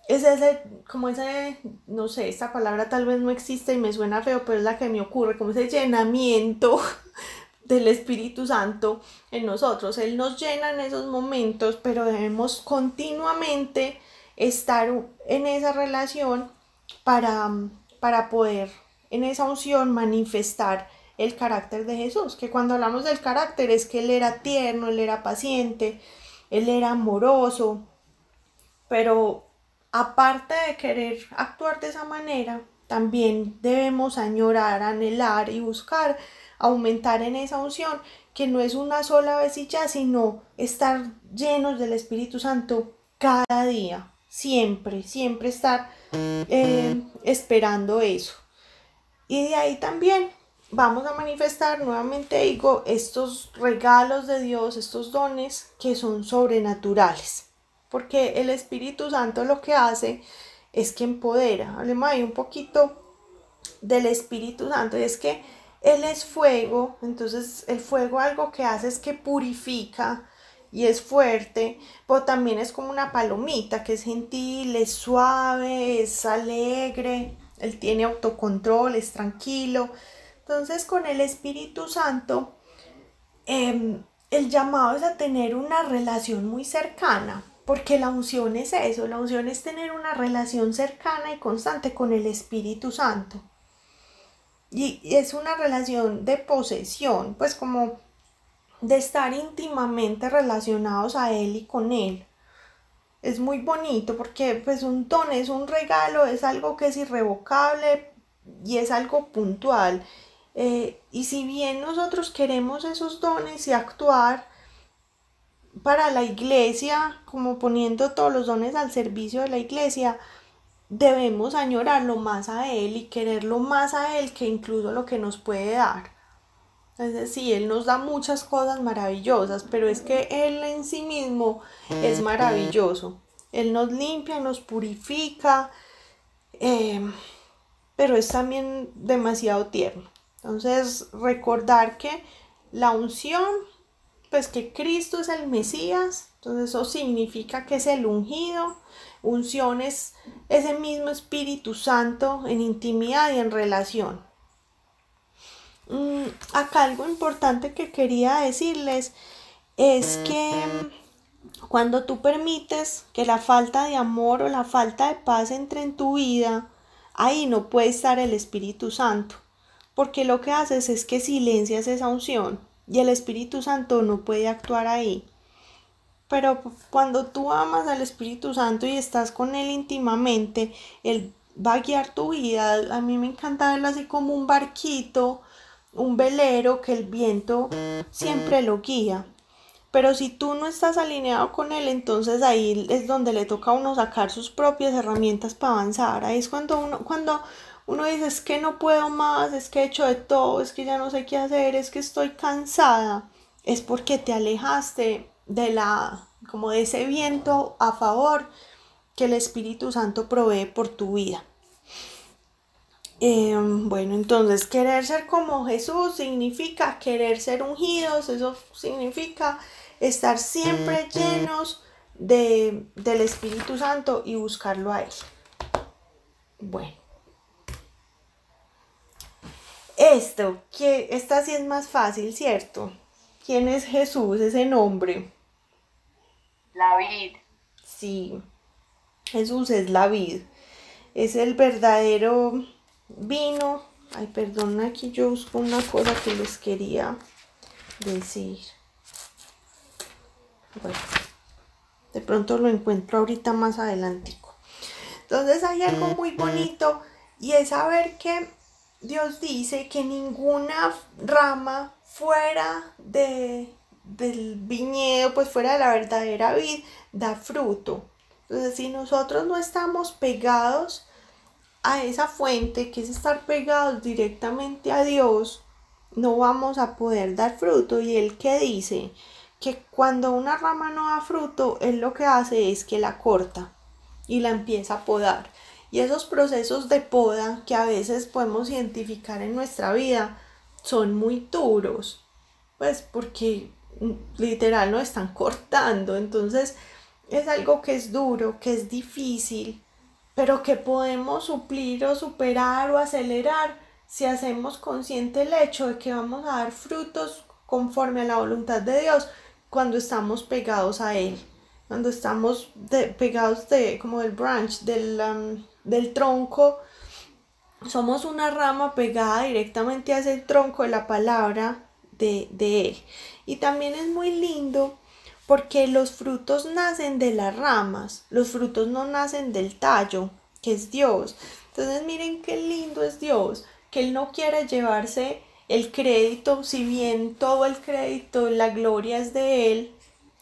es ese, como ese, no sé, esta palabra tal vez no existe y me suena feo, pero es la que me ocurre, como ese llenamiento del Espíritu Santo en nosotros. Él nos llena en esos momentos, pero debemos continuamente estar en esa relación para, para poder en esa unción manifestar el carácter de Jesús, que cuando hablamos del carácter es que Él era tierno, Él era paciente, Él era amoroso, pero aparte de querer actuar de esa manera, también debemos añorar, anhelar y buscar aumentar en esa unción, que no es una sola vez y ya, sino estar llenos del Espíritu Santo cada día, siempre, siempre estar eh, esperando eso. Y de ahí también vamos a manifestar, nuevamente digo, estos regalos de Dios, estos dones que son sobrenaturales. Porque el Espíritu Santo lo que hace es que empodera. Hablemos ahí un poquito del Espíritu Santo. Y es que Él es fuego, entonces el fuego algo que hace es que purifica y es fuerte, pero también es como una palomita que es gentil, es suave, es alegre, Él tiene autocontrol, es tranquilo. Entonces con el Espíritu Santo, em, el llamado es a tener una relación muy cercana, porque la unción es eso, la unción es tener una relación cercana y constante con el Espíritu Santo. Y es una relación de posesión, pues como de estar íntimamente relacionados a Él y con Él. Es muy bonito porque pues un don es un regalo, es algo que es irrevocable y es algo puntual eh, y si bien nosotros queremos esos dones y actuar para la iglesia, como poniendo todos los dones al servicio de la iglesia, debemos añorarlo más a Él y quererlo más a Él que incluso lo que nos puede dar. Es decir, Él nos da muchas cosas maravillosas, pero es que Él en sí mismo es maravilloso. Él nos limpia, nos purifica, eh, pero es también demasiado tierno. Entonces, recordar que la unción, pues que Cristo es el Mesías, entonces eso significa que es el ungido. Unción es ese mismo Espíritu Santo en intimidad y en relación. Mm, acá algo importante que quería decirles es que cuando tú permites que la falta de amor o la falta de paz entre en tu vida, ahí no puede estar el Espíritu Santo porque lo que haces es que silencias esa unción y el Espíritu Santo no puede actuar ahí. Pero cuando tú amas al Espíritu Santo y estás con Él íntimamente, Él va a guiar tu vida. A mí me encanta verlo así como un barquito, un velero que el viento siempre lo guía. Pero si tú no estás alineado con Él, entonces ahí es donde le toca a uno sacar sus propias herramientas para avanzar. Ahí es cuando uno, cuando uno dice, es que no puedo más, es que he hecho de todo, es que ya no sé qué hacer, es que estoy cansada, es porque te alejaste de la, como de ese viento a favor que el Espíritu Santo provee por tu vida. Em, bueno, entonces querer ser como Jesús significa querer ser ungidos, eso significa estar siempre llenos de, del Espíritu Santo y buscarlo a Él. Bueno. Esto, que esta sí es más fácil, ¿cierto? ¿Quién es Jesús, ese nombre? La vid. Sí, Jesús es la vid. Es el verdadero vino. Ay, perdón, aquí yo busco una cosa que les quería decir. Bueno, de pronto lo encuentro ahorita más adelantico. Entonces hay algo muy bonito y es saber que Dios dice que ninguna rama fuera de, del viñedo, pues fuera de la verdadera vid, da fruto. Entonces, si nosotros no estamos pegados a esa fuente, que es estar pegados directamente a Dios, no vamos a poder dar fruto. Y él que dice que cuando una rama no da fruto, él lo que hace es que la corta y la empieza a podar. Y esos procesos de poda que a veces podemos identificar en nuestra vida son muy duros, pues porque literal nos están cortando. Entonces es algo que es duro, que es difícil, pero que podemos suplir o superar o acelerar si hacemos consciente el hecho de que vamos a dar frutos conforme a la voluntad de Dios cuando estamos pegados a Él, cuando estamos pegados de, como del branch, del, um, del tronco, somos una rama pegada directamente a ese tronco de la palabra de, de Él. Y también es muy lindo porque los frutos nacen de las ramas, los frutos no nacen del tallo, que es Dios. Entonces miren qué lindo es Dios, que Él no quiere llevarse el crédito, si bien todo el crédito, la gloria es de Él,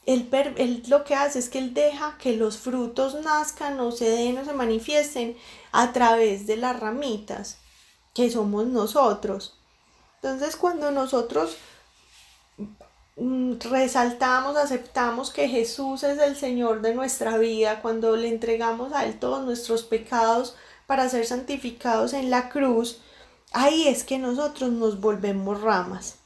él, lo que hace es que Él deja que los frutos nazcan o se den o se manifiesten a través de las ramitas, que somos nosotros. Entonces cuando nosotros mm, resaltamos, aceptamos que Jesús es el Señor de nuestra vida, cuando le entregamos a Él todos nuestros pecados para ser santificados en la cruz, ahí es que nosotros nos volvemos ramas.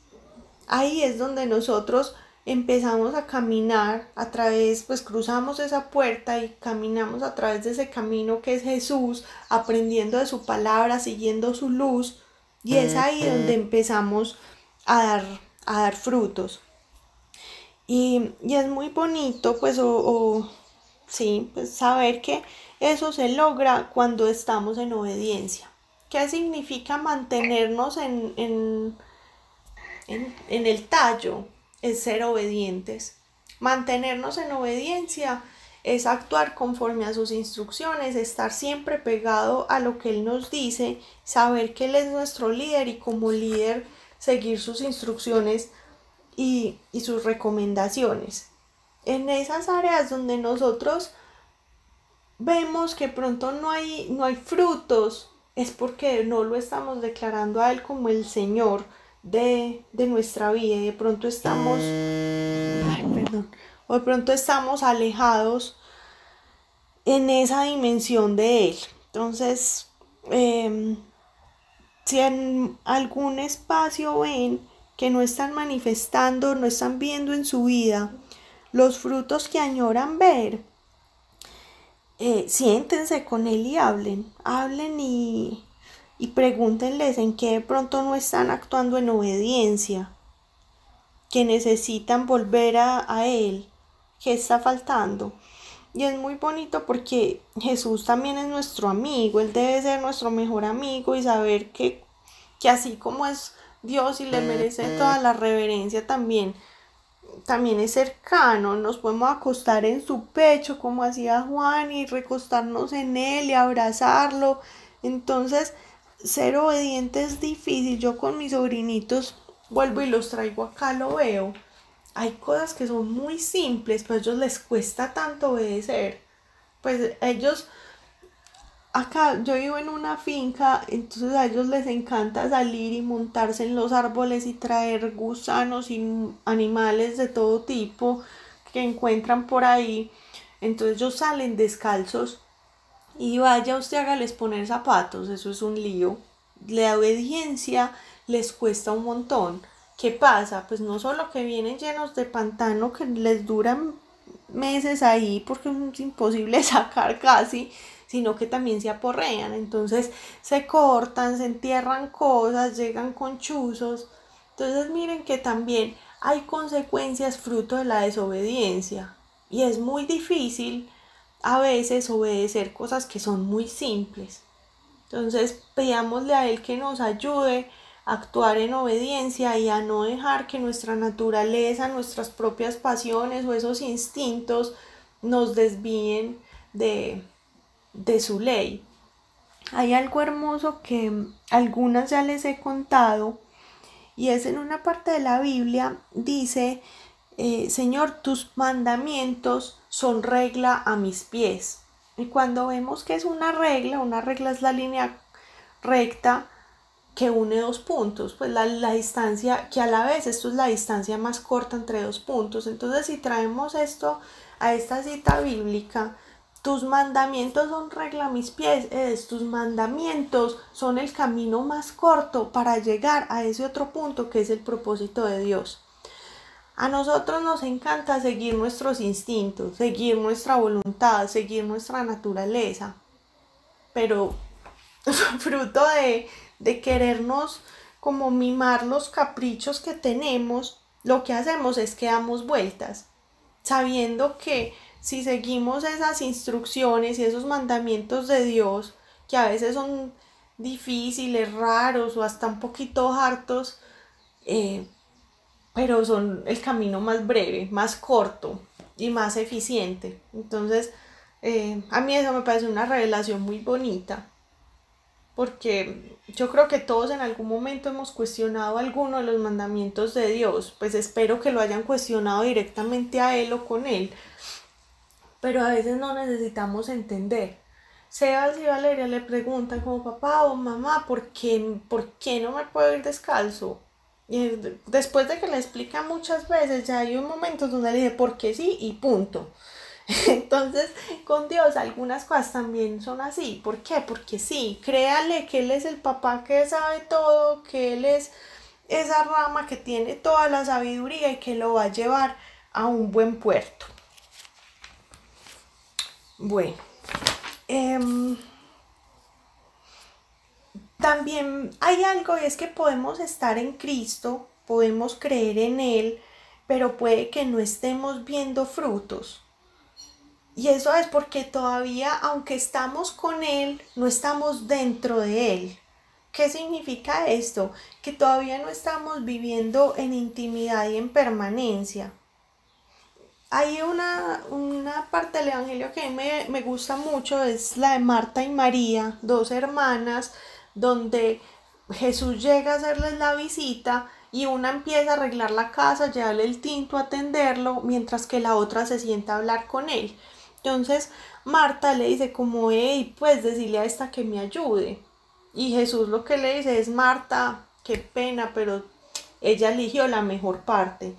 Ahí es donde nosotros empezamos a caminar a través, pues cruzamos esa puerta y caminamos a través de ese camino que es Jesús, aprendiendo de su palabra, siguiendo su luz, y es ahí donde empezamos a dar, a dar frutos. Y, es muy bonito, pues, o, sí, pues saber que eso se logra cuando estamos en obediencia. ¿Qué significa mantenernos en, en, en el tallo? Ser obedientes. Mantenernos en obediencia es actuar conforme a sus instrucciones, estar siempre pegado a lo que Él nos dice, saber que Él es nuestro líder y como líder seguir sus instrucciones y, sus recomendaciones. En esas áreas donde nosotros vemos que pronto no hay, no hay frutos, es porque no lo estamos declarando a Él como el Señor, de, nuestra vida y de pronto estamos, o de pronto estamos alejados en esa dimensión de Él. Entonces, em, si en algún espacio ven que no están manifestando, no están viendo en su vida los frutos que añoran ver, eh, siéntense con Él y hablen, hablen y, y pregúntenles en qué de pronto no están actuando en obediencia, que necesitan volver a, Él, qué está faltando. Y es muy bonito porque Jesús también es nuestro amigo, Él debe ser nuestro mejor amigo y saber que, que así como es Dios y le merece toda la reverencia también, también es cercano, nos podemos acostar en su pecho como hacía Juan y recostarnos en él y abrazarlo. Entonces, ser obediente es difícil. Yo con mis sobrinitos vuelvo y los traigo acá, lo veo. Hay cosas que son muy simples, pero a ellos les cuesta tanto obedecer. Pues ellos, acá yo vivo en una finca, entonces a ellos les encanta salir y montarse en los árboles y traer gusanos y animales de todo tipo que encuentran por ahí. Entonces ellos salen descalzos y vaya usted hágales poner zapatos, eso es un lío. La obediencia les cuesta un montón. ¿Qué pasa? Pues no solo que vienen llenos de pantano que les duran meses ahí porque es imposible sacar casi, sino que también se aporrean, entonces se cortan, se entierran cosas, llegan con chuzos. Entonces miren que también hay consecuencias fruto de la desobediencia y es muy difícil a veces obedecer cosas que son muy simples. Entonces, pidámosle a Él que nos ayude a actuar en obediencia y a no dejar que nuestra naturaleza, nuestras propias pasiones o esos instintos nos desvíen de, de su ley. Hay algo hermoso que algunas ya les he contado y es en una parte de la Biblia, dice, eh, Señor, tus mandamientos son regla a mis pies. Y cuando vemos que es una regla, una regla es la línea recta, que une dos puntos, pues la, la, distancia, que a la vez esto es la distancia más corta entre dos puntos. Entonces, si traemos esto a esta cita bíblica, tus mandamientos son regla mis pies, es, tus mandamientos son el camino más corto para llegar a ese otro punto que es el propósito de Dios. A nosotros nos encanta seguir nuestros instintos, seguir nuestra voluntad, seguir nuestra naturaleza, pero fruto de, de querernos como mimar los caprichos que tenemos, lo que hacemos es que damos vueltas, sabiendo que si seguimos esas instrucciones y esos mandamientos de Dios, que a veces son difíciles, raros o hasta un poquito hartos, eh, pero son el camino más breve, más corto y más eficiente. Entonces, eh, a mí eso me parece una revelación muy bonita porque yo creo que todos en algún momento hemos cuestionado alguno de los mandamientos de Dios, pues espero que lo hayan cuestionado directamente a Él o con Él, pero a veces no necesitamos entender. Sebas y Valeria le preguntan como papá o mamá, ¿por qué, ¿por qué no me puedo ir descalzo? Y después de que le explica muchas veces, ya hay un momento donde le dije, ¿por qué sí? Y punto. Entonces, con Dios algunas cosas también son así. ¿Por qué? Porque sí, créale que Él es el papá que sabe todo, que Él es esa rama que tiene toda la sabiduría y que lo va a llevar a un buen puerto. Bueno, em, también hay algo y es que podemos estar en Cristo, podemos creer en Él, pero puede que no estemos viendo frutos. Y eso es porque todavía, aunque estamos con Él, no estamos dentro de Él. ¿Qué significa esto? Que todavía no estamos viviendo en intimidad y en permanencia. Hay una, una parte del Evangelio que me, me gusta mucho, es la de Marta y María, dos hermanas, donde Jesús llega a hacerles la visita y una empieza a arreglar la casa, llevarle el tinto, atenderlo, mientras que la otra se sienta a hablar con él. Entonces Marta le dice como, hey, pues decirle a esta que me ayude. Y Jesús lo que le dice es, Marta, qué pena, pero ella eligió la mejor parte.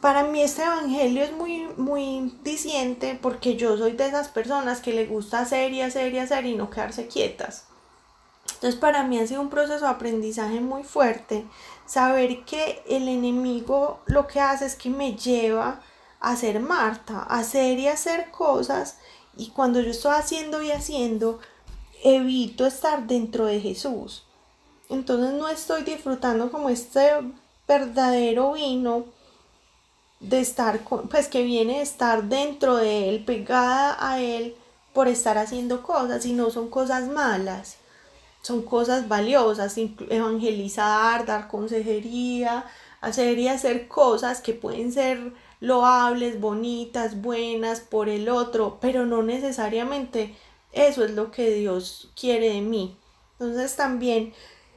Para mí este evangelio es muy, muy diciente porque yo soy de esas personas que le gusta hacer y hacer y hacer y no quedarse quietas. Entonces para mí ha sido un proceso de aprendizaje muy fuerte saber que el enemigo lo que hace es que me lleva hacer Marta, hacer y hacer cosas y cuando yo estoy haciendo y haciendo, evito estar dentro de Jesús. Entonces no estoy disfrutando como este verdadero vino de estar, con, pues que viene de estar dentro de Él, pegada a Él por estar haciendo cosas y no son cosas malas, son cosas valiosas, evangelizar, dar consejería, hacer y hacer cosas que pueden ser loables, bonitas, buenas por el otro, pero no necesariamente eso es lo que Dios quiere de mí. Entonces también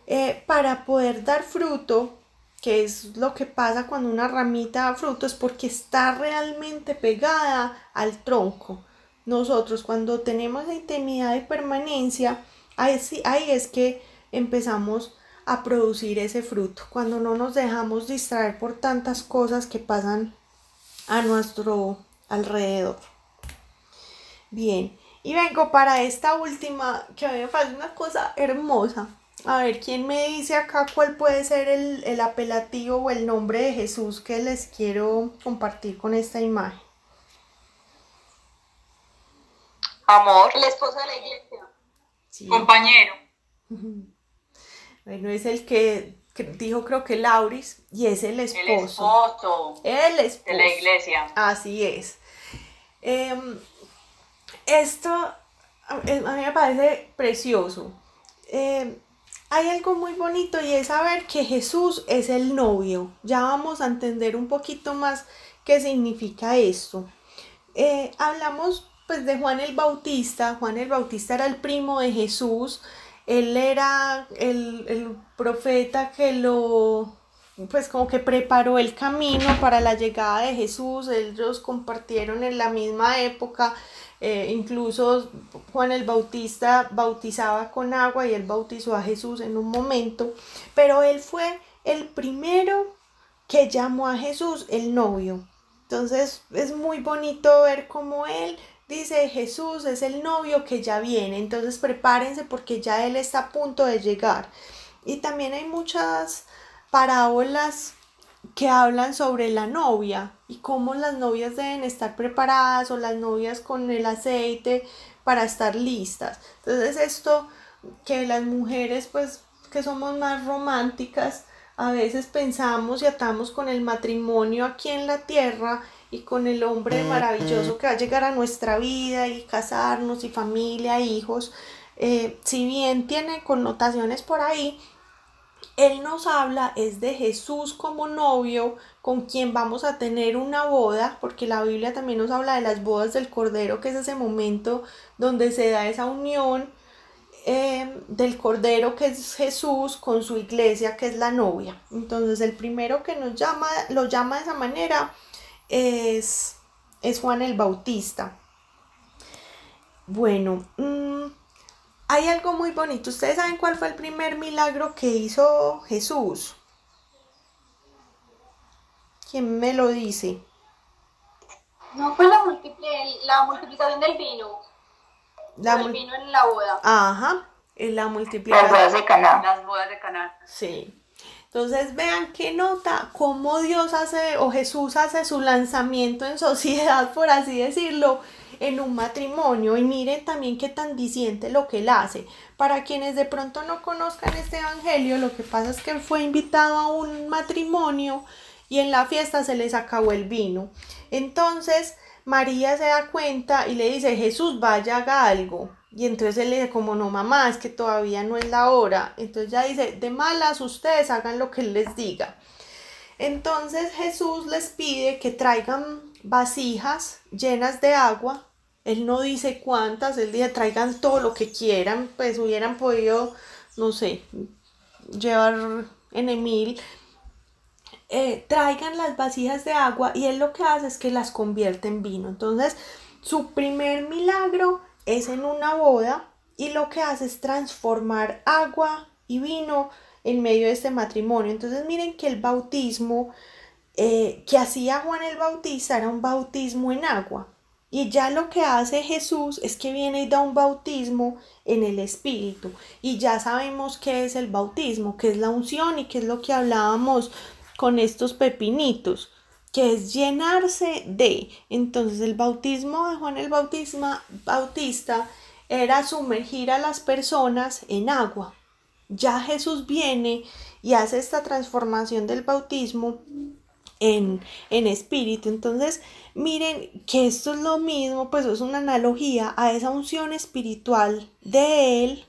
eh, para poder dar fruto, que es lo que pasa cuando una ramita da fruto, es porque está realmente pegada al tronco. Nosotros cuando tenemos la intimidad y permanencia, ahí, ahí es que empezamos a producir ese fruto, cuando no nos dejamos distraer por tantas cosas que pasan a nuestro alrededor. Bien, y vengo para esta última que a mí me parece una cosa hermosa. A ver, ¿quién me dice acá cuál puede ser el, el apelativo o el nombre de Jesús que les quiero compartir con esta imagen? Amor. El esposo de la iglesia. Compañero. Bueno, es el que dijo creo que Lauris, y es el esposo. El esposo. De la iglesia. Así es. Em, esto a mí me parece precioso. Em, hay algo muy bonito y es saber que Jesús es el novio. Ya vamos a entender un poquito más qué significa esto. Eh, hablamos pues de Juan el Bautista. Juan el Bautista era el primo de Jesús él era el, profeta que lo, pues como que preparó el camino para la llegada de Jesús, ellos compartieron en la misma época eh, incluso Juan el Bautista bautizaba con agua y él bautizó a Jesús en un momento, pero él fue el primero que llamó a Jesús el novio. Entonces es muy bonito ver cómo él dice Jesús es el novio que ya viene, entonces prepárense porque ya él está a punto de llegar. Y también hay muchas parábolas que hablan sobre la novia y cómo las novias deben estar preparadas o las novias con el aceite para estar listas. Entonces esto que las mujeres pues que somos más románticas a veces pensamos y atamos con el matrimonio aquí en la tierra y con el hombre maravilloso que va a llegar a nuestra vida y casarnos y familia, hijos. Eh, si bien tiene connotaciones por ahí, él nos habla es de Jesús como novio con quien vamos a tener una boda, porque la Biblia también nos habla de las bodas del Cordero, que es ese momento donde se da esa unión em, del Cordero, que es Jesús, con su iglesia, que es la novia. Entonces el primero que nos llama, lo llama de esa manera, es, es Juan el Bautista. Bueno, mm, hay algo muy bonito. ¿Ustedes saben cuál fue el primer milagro que hizo Jesús? ¿Quién me lo dice? No fue la, multiplicación del vino. La el vino en la boda. Ajá, en la multiplicación. Las bodas de Caná. Las bodas de Caná. Sí. Entonces vean qué nota, cómo Dios hace o Jesús hace su lanzamiento en sociedad, por así decirlo, en un matrimonio y miren también qué tan diciente lo que él hace. Para quienes de pronto no conozcan este evangelio, lo que pasa es que él fue invitado a un matrimonio y en la fiesta se les acabó el vino. Entonces María se da cuenta y le dice, Jesús, vaya, haga algo. Y entonces él le dice, como no, mamá, es que todavía no es la hora. Entonces ya dice, de malas ustedes hagan lo que él les diga. Entonces Jesús les pide que traigan vasijas llenas de agua. Él no dice cuántas, él dice traigan todo lo que quieran, pues hubieran podido, no sé, llevar en Emil. Eh, traigan las vasijas de agua y él lo que hace es que las convierte en vino. Entonces, su primer milagro es en una boda y lo que hace es transformar agua y vino en medio de este matrimonio. Entonces, miren que el bautismo eh, que hacía Juan el Bautista era un bautismo en agua. Y ya lo que hace Jesús es que viene y da un bautismo en el Espíritu. Y ya sabemos qué es el bautismo, qué es la unción y qué es lo que hablábamos con estos pepinitos, que es llenarse de. Entonces el bautismo de Juan el Bautista, Bautista era sumergir a las personas en agua. Ya Jesús viene y hace esta transformación del bautismo en, espíritu. Entonces, miren que esto es lo mismo, pues es una analogía a esa unción espiritual de Él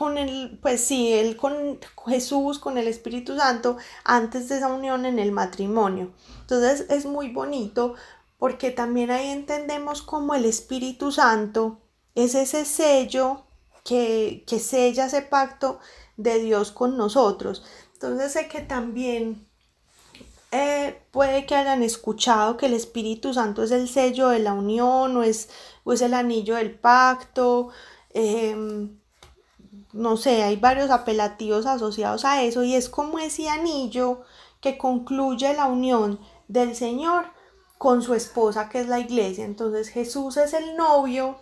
con el, pues sí, Él con Jesús, con el Espíritu Santo, antes de esa unión en el matrimonio. Entonces es muy bonito porque también ahí entendemos cómo el Espíritu Santo es ese sello que, que sella ese pacto de Dios con nosotros. Entonces sé que también eh, puede que hayan escuchado que el Espíritu Santo es el sello de la unión o es, es el anillo del pacto. Em, no sé, hay varios apelativos asociados a eso y es como ese anillo que concluye la unión del Señor con su esposa que es la iglesia. Entonces Jesús es el novio.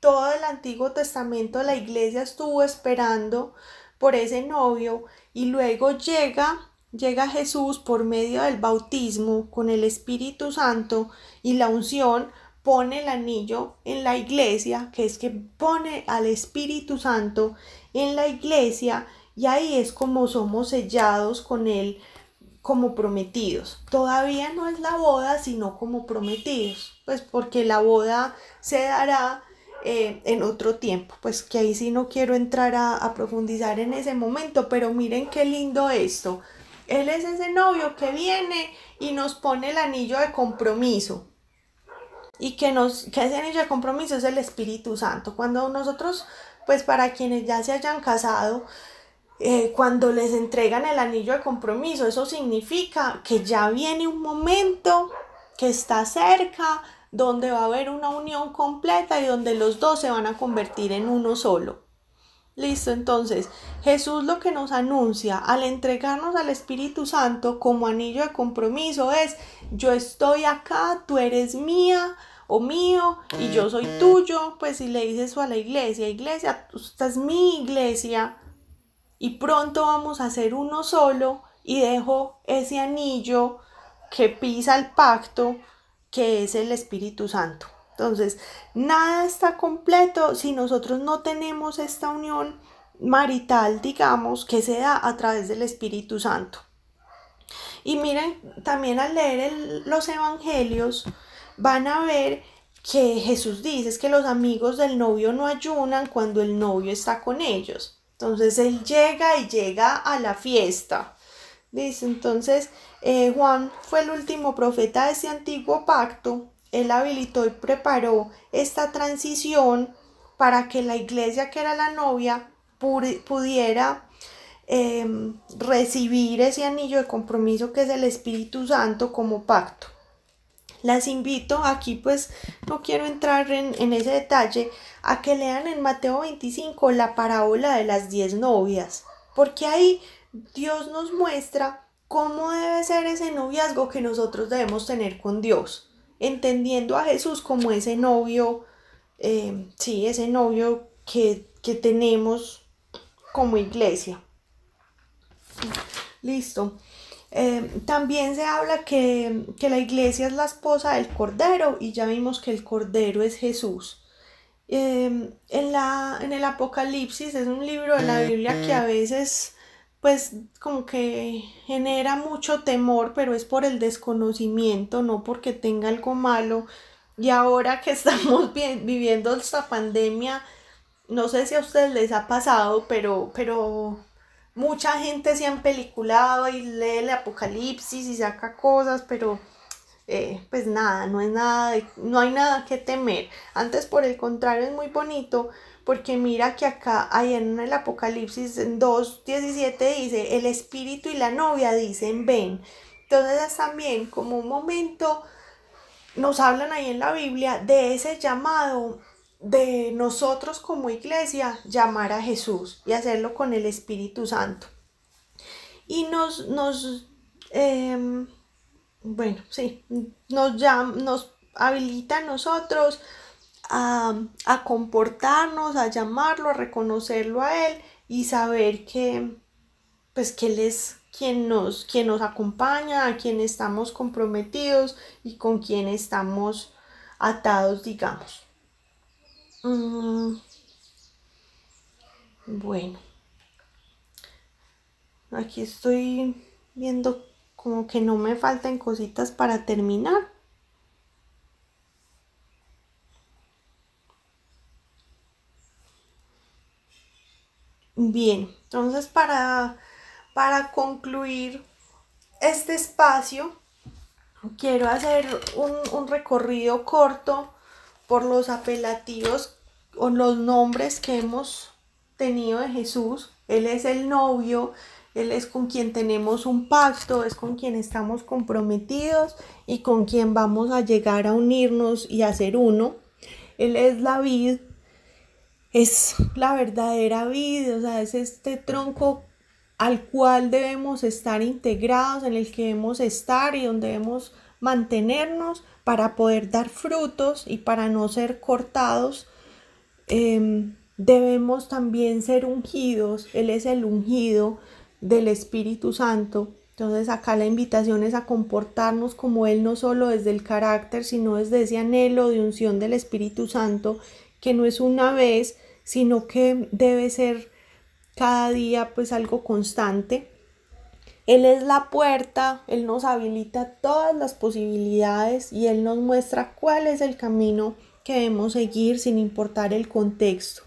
Todo el Antiguo Testamento la iglesia estuvo esperando por ese novio y luego llega llega Jesús por medio del bautismo con el Espíritu Santo y la unción pone el anillo en la iglesia, que es que pone al Espíritu Santo en la iglesia y ahí es como somos sellados con él como prometidos. Todavía no es la boda, sino como prometidos, pues porque la boda se dará eh, en otro tiempo, pues que ahí sí no quiero entrar a profundizar en ese momento, pero miren qué lindo esto. Él es ese novio que viene y nos pone el anillo de compromiso. Y que, nos, que ese anillo de compromiso es el Espíritu Santo. Cuando nosotros, pues para quienes ya se hayan casado, eh, cuando les entregan el anillo de compromiso, eso significa que ya viene un momento que está cerca donde va a haber una unión completa y donde los dos se van a convertir en uno solo. Listo, entonces Jesús lo que nos anuncia al entregarnos al Espíritu Santo como anillo de compromiso es, yo estoy acá, tú eres mía o mío y yo soy tuyo, pues si le dices a la iglesia, iglesia, esta es mi iglesia y pronto vamos a ser uno solo y dejo ese anillo que pisa el pacto que es el Espíritu Santo. Entonces, nada está completo si nosotros no tenemos esta unión marital, digamos, que se da a través del Espíritu Santo. Y miren, también al leer los evangelios van a ver que Jesús dice es que los amigos del novio no ayunan cuando el novio está con ellos. Entonces él llega y llega a la fiesta. Dice entonces, eh, Juan fue el último profeta de ese antiguo pacto. Él habilitó y preparó esta transición para que la iglesia que era la novia pudiera em, recibir ese anillo de compromiso que es el Espíritu Santo como pacto. Las invito aquí, pues no quiero entrar en, en ese detalle, a que lean en Mateo 25 la parábola de las diez novias, porque ahí Dios nos muestra cómo debe ser ese noviazgo que nosotros debemos tener con Dios, entendiendo a Jesús como ese novio, eh, sí, ese novio que, tenemos como iglesia. Listo. Eh, también se habla que, la iglesia es la esposa del Cordero y ya vimos que el Cordero es Jesús. Eh, en, la, en el Apocalipsis es un libro de la Biblia que a veces pues como que genera mucho temor, pero es por el desconocimiento, no porque tenga algo malo. Y ahora que estamos viviendo esta pandemia, no sé si a ustedes les ha pasado, pero, pero mucha gente se han peliculado y lee el apocalipsis y saca cosas, pero eh, pues nada, no es nada, no hay nada que temer. Antes por el contrario es muy bonito porque mira que acá hay en el Apocalipsis 2.17 dice, el espíritu y la novia dicen, ven. Entonces es también como un momento, nos hablan ahí en la Biblia de ese llamado de nosotros como iglesia llamar a Jesús y hacerlo con el Espíritu Santo. Y nos, nos em, bueno, sí, nos, nos habilita a nosotros a, comportarnos, a llamarlo, a reconocerlo a Él y saber que, pues, que Él es quien nos, quien nos acompaña, a quien estamos comprometidos y con quien estamos atados, digamos. Mm. Bueno, aquí estoy viendo como que no me faltan cositas para terminar. Bien, entonces para, para concluir este espacio, quiero hacer un, recorrido corto por los apelativos o los nombres que hemos tenido de Jesús. Él es el novio, Él es con quien tenemos un pacto, es con quien estamos comprometidos y con quien vamos a llegar a unirnos y a ser uno. Él es la vid, es la verdadera vida, o sea, es este tronco al cual debemos estar integrados, en el que debemos estar y donde debemos mantenernos para poder dar frutos y para no ser cortados. Em, debemos también ser ungidos, Él es el ungido del Espíritu Santo. Entonces acá la invitación es a comportarnos como Él no solo desde el carácter, sino desde ese anhelo de unción del Espíritu Santo, que no es una vez, sino que debe ser cada día pues algo constante. Él es la puerta, Él nos habilita todas las posibilidades y Él nos muestra cuál es el camino que debemos seguir sin importar el contexto.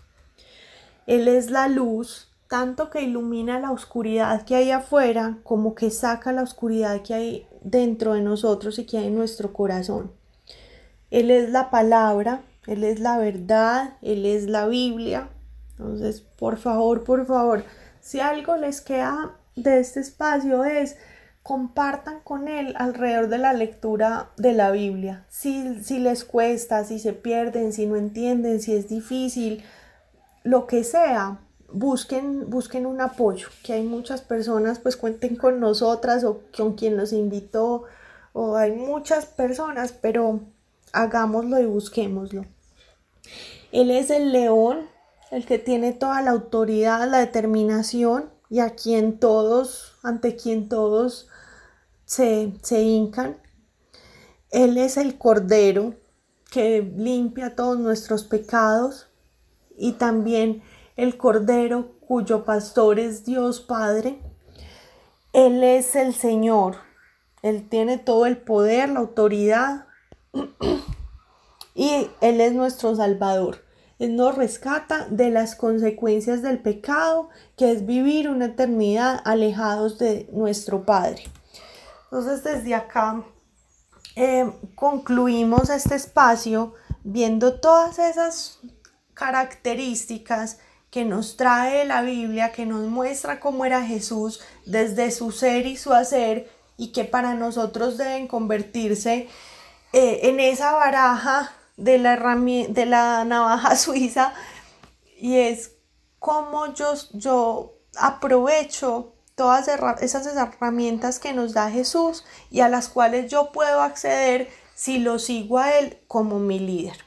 Él es la luz, tanto que ilumina la oscuridad que hay afuera como que saca la oscuridad que hay dentro de nosotros y que hay en nuestro corazón. Él es la palabra, él es la verdad, Él es la Biblia. Entonces, por favor, por favor, si algo les queda de este espacio es compartan con él alrededor de la lectura de la Biblia. Si, si les cuesta, si se pierden, si no entienden, si es difícil, lo que sea, busquen, busquen un apoyo, que hay muchas personas, pues cuenten con nosotras o con quien nos invitó, o hay muchas personas, pero hagámoslo y busquémoslo. Él es el león, el que tiene toda la autoridad, la determinación y a quien todos, ante quien todos se, se hincan. Él es el cordero que limpia todos nuestros pecados y también el cordero cuyo pastor es Dios Padre. Él es el Señor. Él tiene todo el poder, la autoridad y Él es nuestro Salvador. Nos rescata de las consecuencias del pecado, que es vivir una eternidad alejados de nuestro Padre. Entonces desde acá eh, concluimos este espacio viendo todas esas características que nos trae la Biblia, que nos muestra cómo era Jesús desde su ser y su hacer y que para nosotros deben convertirse eh, en esa baraja de la, de la navaja suiza y es cómo yo, yo aprovecho todas esas herramientas que nos da Jesús y a las cuales yo puedo acceder si lo sigo a Él como mi líder.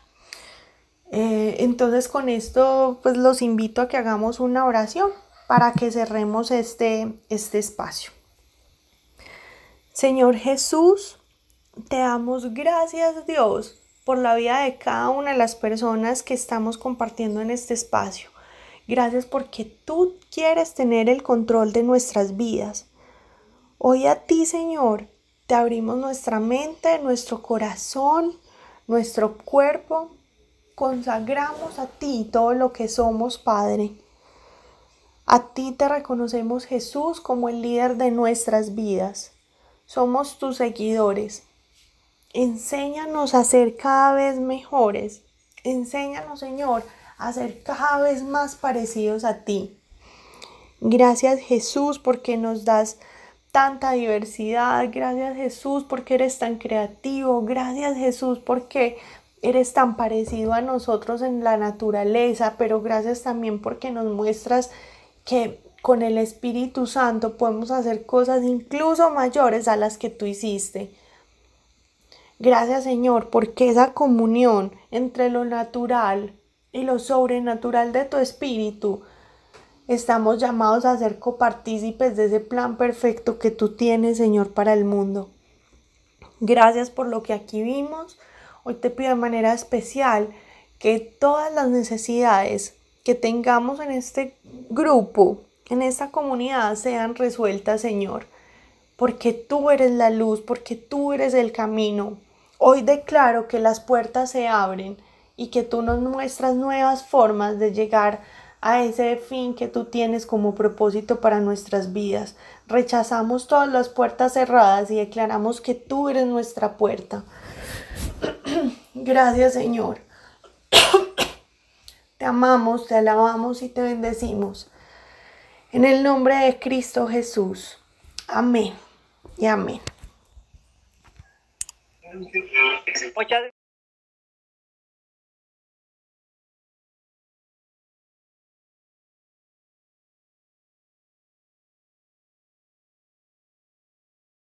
Eh, entonces con esto pues los invito a que hagamos una oración para que cerremos este, este espacio. Señor Jesús, te damos gracias Dios por la vida de cada una de las personas que estamos compartiendo en este espacio. Gracias porque tú quieres tener el control de nuestras vidas. Hoy a ti, Señor, te abrimos nuestra mente, nuestro corazón, nuestro cuerpo. Consagramos a ti todo lo que somos, Padre. A ti te reconocemos, Jesús, como el líder de nuestras vidas. Somos tus seguidores. Enséñanos a ser cada vez mejores. Enséñanos, Señor, a ser cada vez más parecidos a ti. Gracias Jesús porque nos das tanta diversidad. Gracias Jesús porque eres tan creativo. Gracias Jesús porque eres tan parecido a nosotros en la naturaleza, pero gracias también porque nos muestras que con el Espíritu Santo podemos hacer cosas incluso mayores a las que tú hiciste. Gracias Señor, porque esa comunión entre lo natural y lo sobrenatural de tu espíritu, estamos llamados a ser copartícipes de ese plan perfecto que tú tienes, Señor, para el mundo. Gracias por lo que aquí vimos. Hoy te pido de manera especial que todas las necesidades que tengamos en este grupo, en esta comunidad, sean resueltas, Señor. Porque tú eres la luz, porque tú eres el camino, Hoy declaro que las puertas se abren y que tú nos muestras nuevas formas de llegar a ese fin que tú tienes como propósito para nuestras vidas. Rechazamos todas las puertas cerradas y declaramos que tú eres nuestra puerta. Gracias Señor. Te amamos, te alabamos y te bendecimos. En el nombre de Cristo Jesús. Amén y amén. Muchas